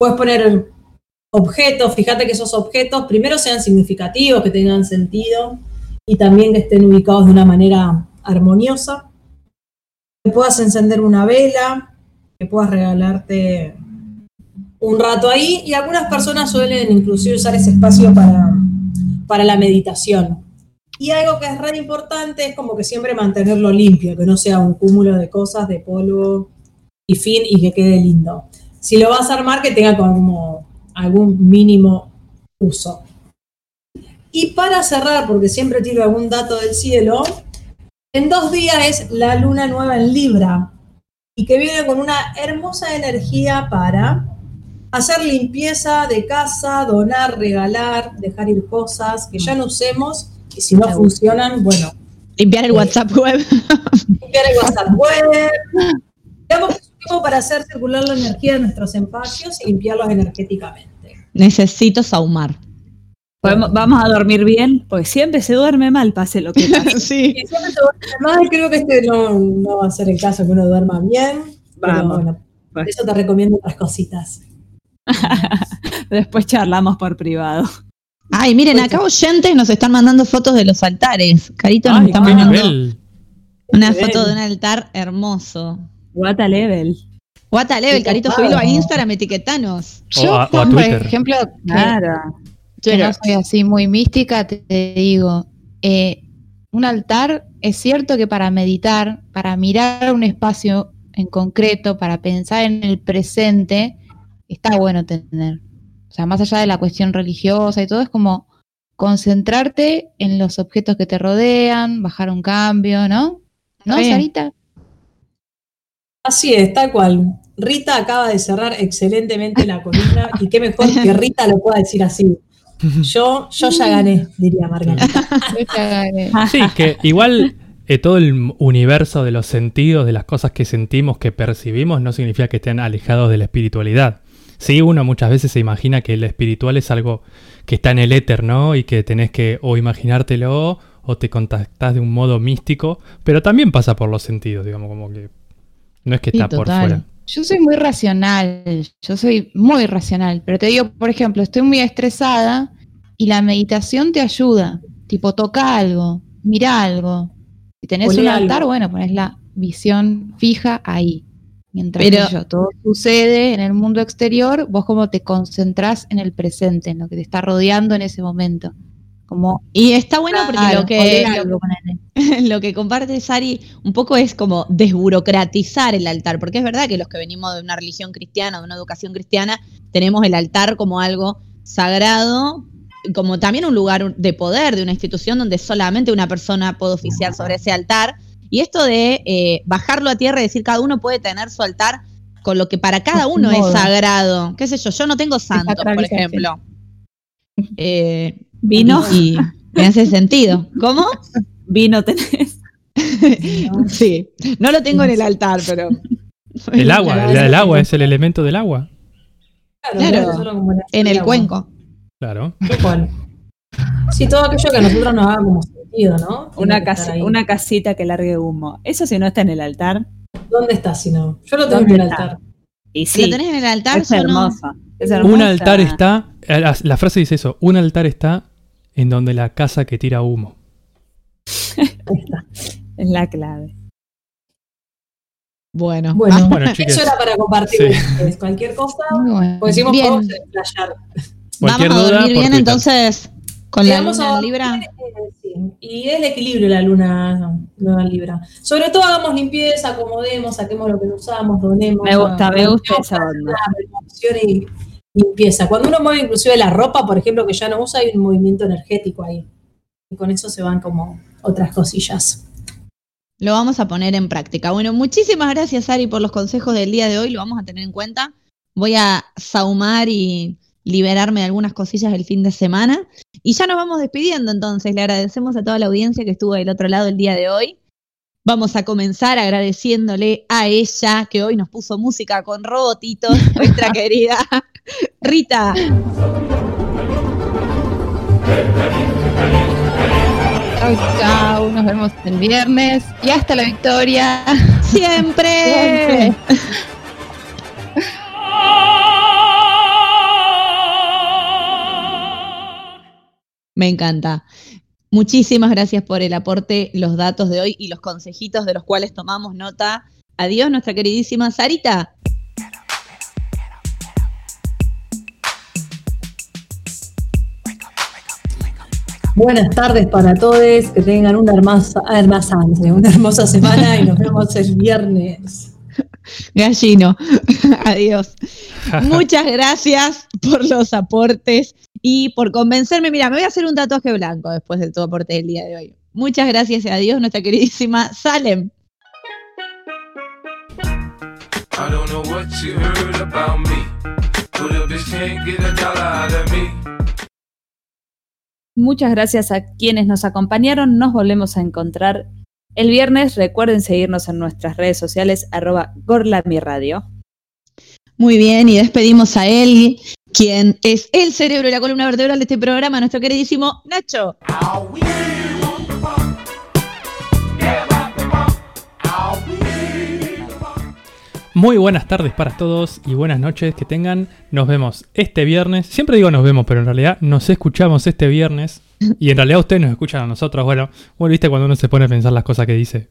Puedes poner objetos, fíjate que esos objetos primero sean significativos, que tengan sentido y también que estén ubicados de una manera armoniosa. Que puedas encender una vela, que puedas regalarte un rato ahí y algunas personas suelen inclusive usar ese espacio para, para la meditación. Y algo que es re importante es como que siempre mantenerlo limpio, que no sea un cúmulo de cosas, de polvo y fin y que quede lindo. Si lo vas a armar, que tenga como algún mínimo uso. Y para cerrar, porque siempre tiro algún dato del cielo, en dos días es la luna nueva en Libra y que viene con una hermosa energía para hacer limpieza de casa, donar, regalar, dejar ir cosas que ya no usemos y si no funcionan, bueno. Limpiar el WhatsApp web. Limpiar el WhatsApp web. [laughs] Digamos que es un tiempo para hacer circular la energía de nuestros espacios y limpiarlos energéticamente. Necesito saumar. Podemos- vamos a dormir bien, porque siempre se duerme mal, pase lo que pase. [laughs] sí. Y siempre se duerme mal, creo que este no, no va a ser el caso que uno duerma bien. Pero bueno, por eso te recomiendo otras cositas. [laughs] Después charlamos por privado. Ay, miren, acá oyentes nos están mandando fotos de los altares. Carito nos Ay, está mandando nivel. una nivel. foto de un altar hermoso. What a level. What a level, Carito, subilo a Instagram, etiquetanos. O Yo, a- o a Juan, por Twitter. ejemplo, Claro. que no soy así muy mística, te, te digo, eh, un altar es cierto que para meditar, para mirar un espacio en concreto, para pensar en el presente, está bueno tener. O sea, más allá de la cuestión religiosa y todo, es como concentrarte en los objetos que te rodean, bajar un cambio, ¿no? ¿No. Sarita? Así es, tal cual. Rita acaba de cerrar excelentemente la columna y qué mejor que [laughs] Rita lo pueda decir así. Yo, yo ya gané, diría Margarita. Sí, que igual eh, todo el universo de los sentidos, de las cosas que sentimos, que percibimos, no significa que estén alejados de la espiritualidad. Sí, uno muchas veces se imagina que el espiritual es algo que está en el éter, ¿no? Y que tenés que o imaginártelo o te contactás de un modo místico, pero también pasa por los sentidos, digamos, como que no es que Sí, está por fuera. Yo soy muy racional, yo soy muy racional, pero te digo, por ejemplo, estoy muy estresada y la meditación te ayuda, tipo toca algo, mira algo. Si tenés Olé un algo. altar, bueno, pones la visión fija ahí. Mientras Pero- que yo, todo sucede en el mundo exterior, vos como te concentrás en el presente, en lo que te está rodeando en ese momento. Como Y está bueno porque Claro, lo que, [laughs] lo- que comparte Sari un poco es como desburocratizar el altar, porque es verdad que los que venimos de una religión cristiana, de una educación cristiana, tenemos el altar como algo sagrado, como también un lugar de poder, de una institución donde solamente una persona puede oficiar sobre ese altar. Y esto de eh, bajarlo a tierra y decir cada uno puede tener su altar con lo que para cada uno es sagrado. ¿Qué sé yo? Yo no tengo santos, por ejemplo. Eh, Vino, y me hace sentido. ¿Cómo? vino tenés. [laughs] Sí, no lo tengo en el altar, pero. El agua, el, el agua es el elemento del agua. Claro, nosotros como la- En el agua. cuenco. Claro. Sí, todo aquello que a nosotros nos haga como sentido, ¿no? Una, casi- una casita que largue humo. Eso si no está en el altar. ¿Dónde está si no? Yo lo tengo en ¿Dónde el altar. Y Si lo tenés en el altar, es yo no. hermoso. es hermosa. Un altar está, eh, la frase dice eso, un altar está en donde la casa que tira humo. [laughs] Es la clave. Bueno, Bueno, Bueno, chicas. eso era para compartir Sí. cualquier cosa. Bueno. Porque decimos Bien. vamos Cualquier a duda, dormir bien entonces con la vamos luna a en Libra. eh. Y es el equilibrio la luna nueva en Libra. Sobre todo hagamos limpieza, acomodemos, saquemos lo que no usamos, donemos. Me gusta, me gusta esa onda. Limpieza. Cuando uno mueve inclusive la ropa, por ejemplo, que ya no usa, hay un movimiento energético ahí. Y con eso se van como otras cosillas. Lo vamos a poner en práctica. Bueno, muchísimas gracias, Ari, por los consejos del día de hoy. Lo vamos a tener en cuenta. Voy a saumar y liberarme de algunas cosillas el fin de semana. Y ya nos vamos despidiendo entonces. Le agradecemos a toda la audiencia que estuvo del otro lado el día de hoy. Vamos a comenzar agradeciéndole a ella que hoy nos puso música con robotitos, [laughs] nuestra querida Rita. Chau, chau. Nos vemos el viernes. Y hasta la victoria. Siempre. Siempre. Me encanta. Muchísimas gracias por el aporte, los datos de hoy y los consejitos de los cuales tomamos nota. Adiós, nuestra queridísima Sarita. Buenas tardes para todos, que tengan una hermosa, ah, hermosa, [laughs] una hermosa semana y nos vemos el viernes. Gallino. [laughs] Adiós. [laughs] Muchas gracias por los aportes y por convencerme. Mira, me voy a hacer un tatuaje blanco después de tu aporte del día de hoy. Muchas gracias y adiós, nuestra queridísima Salem. I don't know what you heard about me, but a bitch can't get a dollar out of me. Muchas gracias a quienes nos acompañaron. Nos volvemos a encontrar el viernes. Recuerden seguirnos en nuestras redes sociales, arroba gorlamiradio. Muy bien, y despedimos a él, quien es el cerebro y la columna vertebral de este programa, nuestro queridísimo Nacho. Muy buenas tardes para todos y buenas noches que tengan. Nos vemos este viernes. Siempre digo nos vemos, pero en realidad nos escuchamos este viernes. Y en realidad ustedes nos escuchan a nosotros. Bueno, bueno, viste cuando uno se pone a pensar las cosas que dice.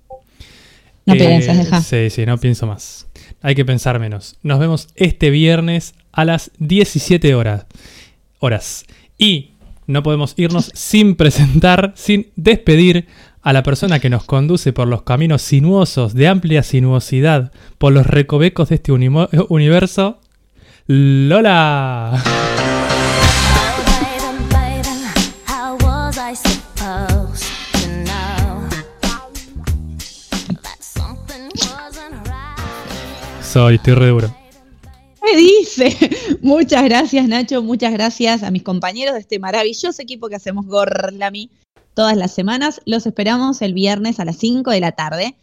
No Eh, piensas, deja. Sí, sí, no pienso más. Hay que pensar menos. Nos vemos este viernes a las 17 horas. horas. Y no podemos irnos [laughs] sin presentar, sin despedir a la persona que nos conduce por los caminos sinuosos de amplia sinuosidad, por los recovecos de este universo, Lola. Soy, estoy re duro. ¿Qué dice? [laughs] Muchas gracias, Nacho. Muchas gracias a mis compañeros de este maravilloso equipo que hacemos Gorlami todas las semanas. Los esperamos el viernes a las 5 de la tarde.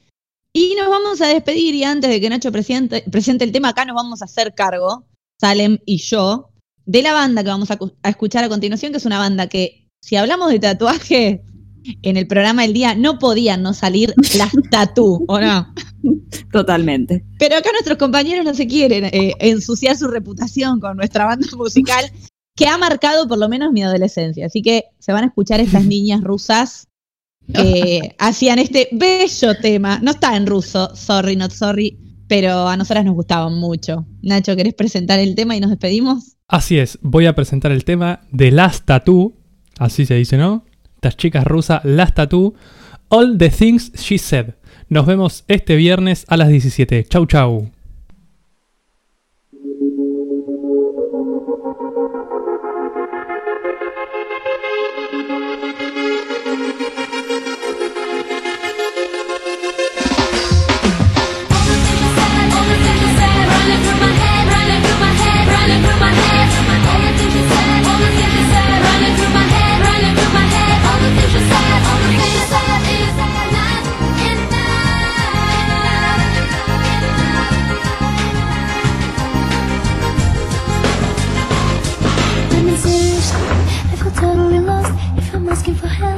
Y nos vamos a despedir. Y antes de que Nacho presente, presente el tema, acá nos vamos a hacer cargo, Salem y yo, de la banda que vamos a, cu- a escuchar a continuación, que es una banda que, si hablamos de tatuaje, en el programa del día no podían no salir las [laughs] tatú, ¿o no? Totalmente. Pero acá nuestros compañeros no se quieren eh, ensuciar su reputación con nuestra banda musical que ha marcado por lo menos mi adolescencia. Así que se van a escuchar estas [laughs] niñas rusas que hacían este bello tema. No está en ruso, sorry, not sorry, pero a nosotras nos gustaban mucho. Nacho, ¿querés presentar el tema y nos despedimos? Así es, voy a presentar el tema de Last Tattoo, así se dice, ¿no? Estas chicas rusas, Last Tattoo, All the Things She Said. Nos vemos este viernes a las 17. Chau, chau. Asking for help,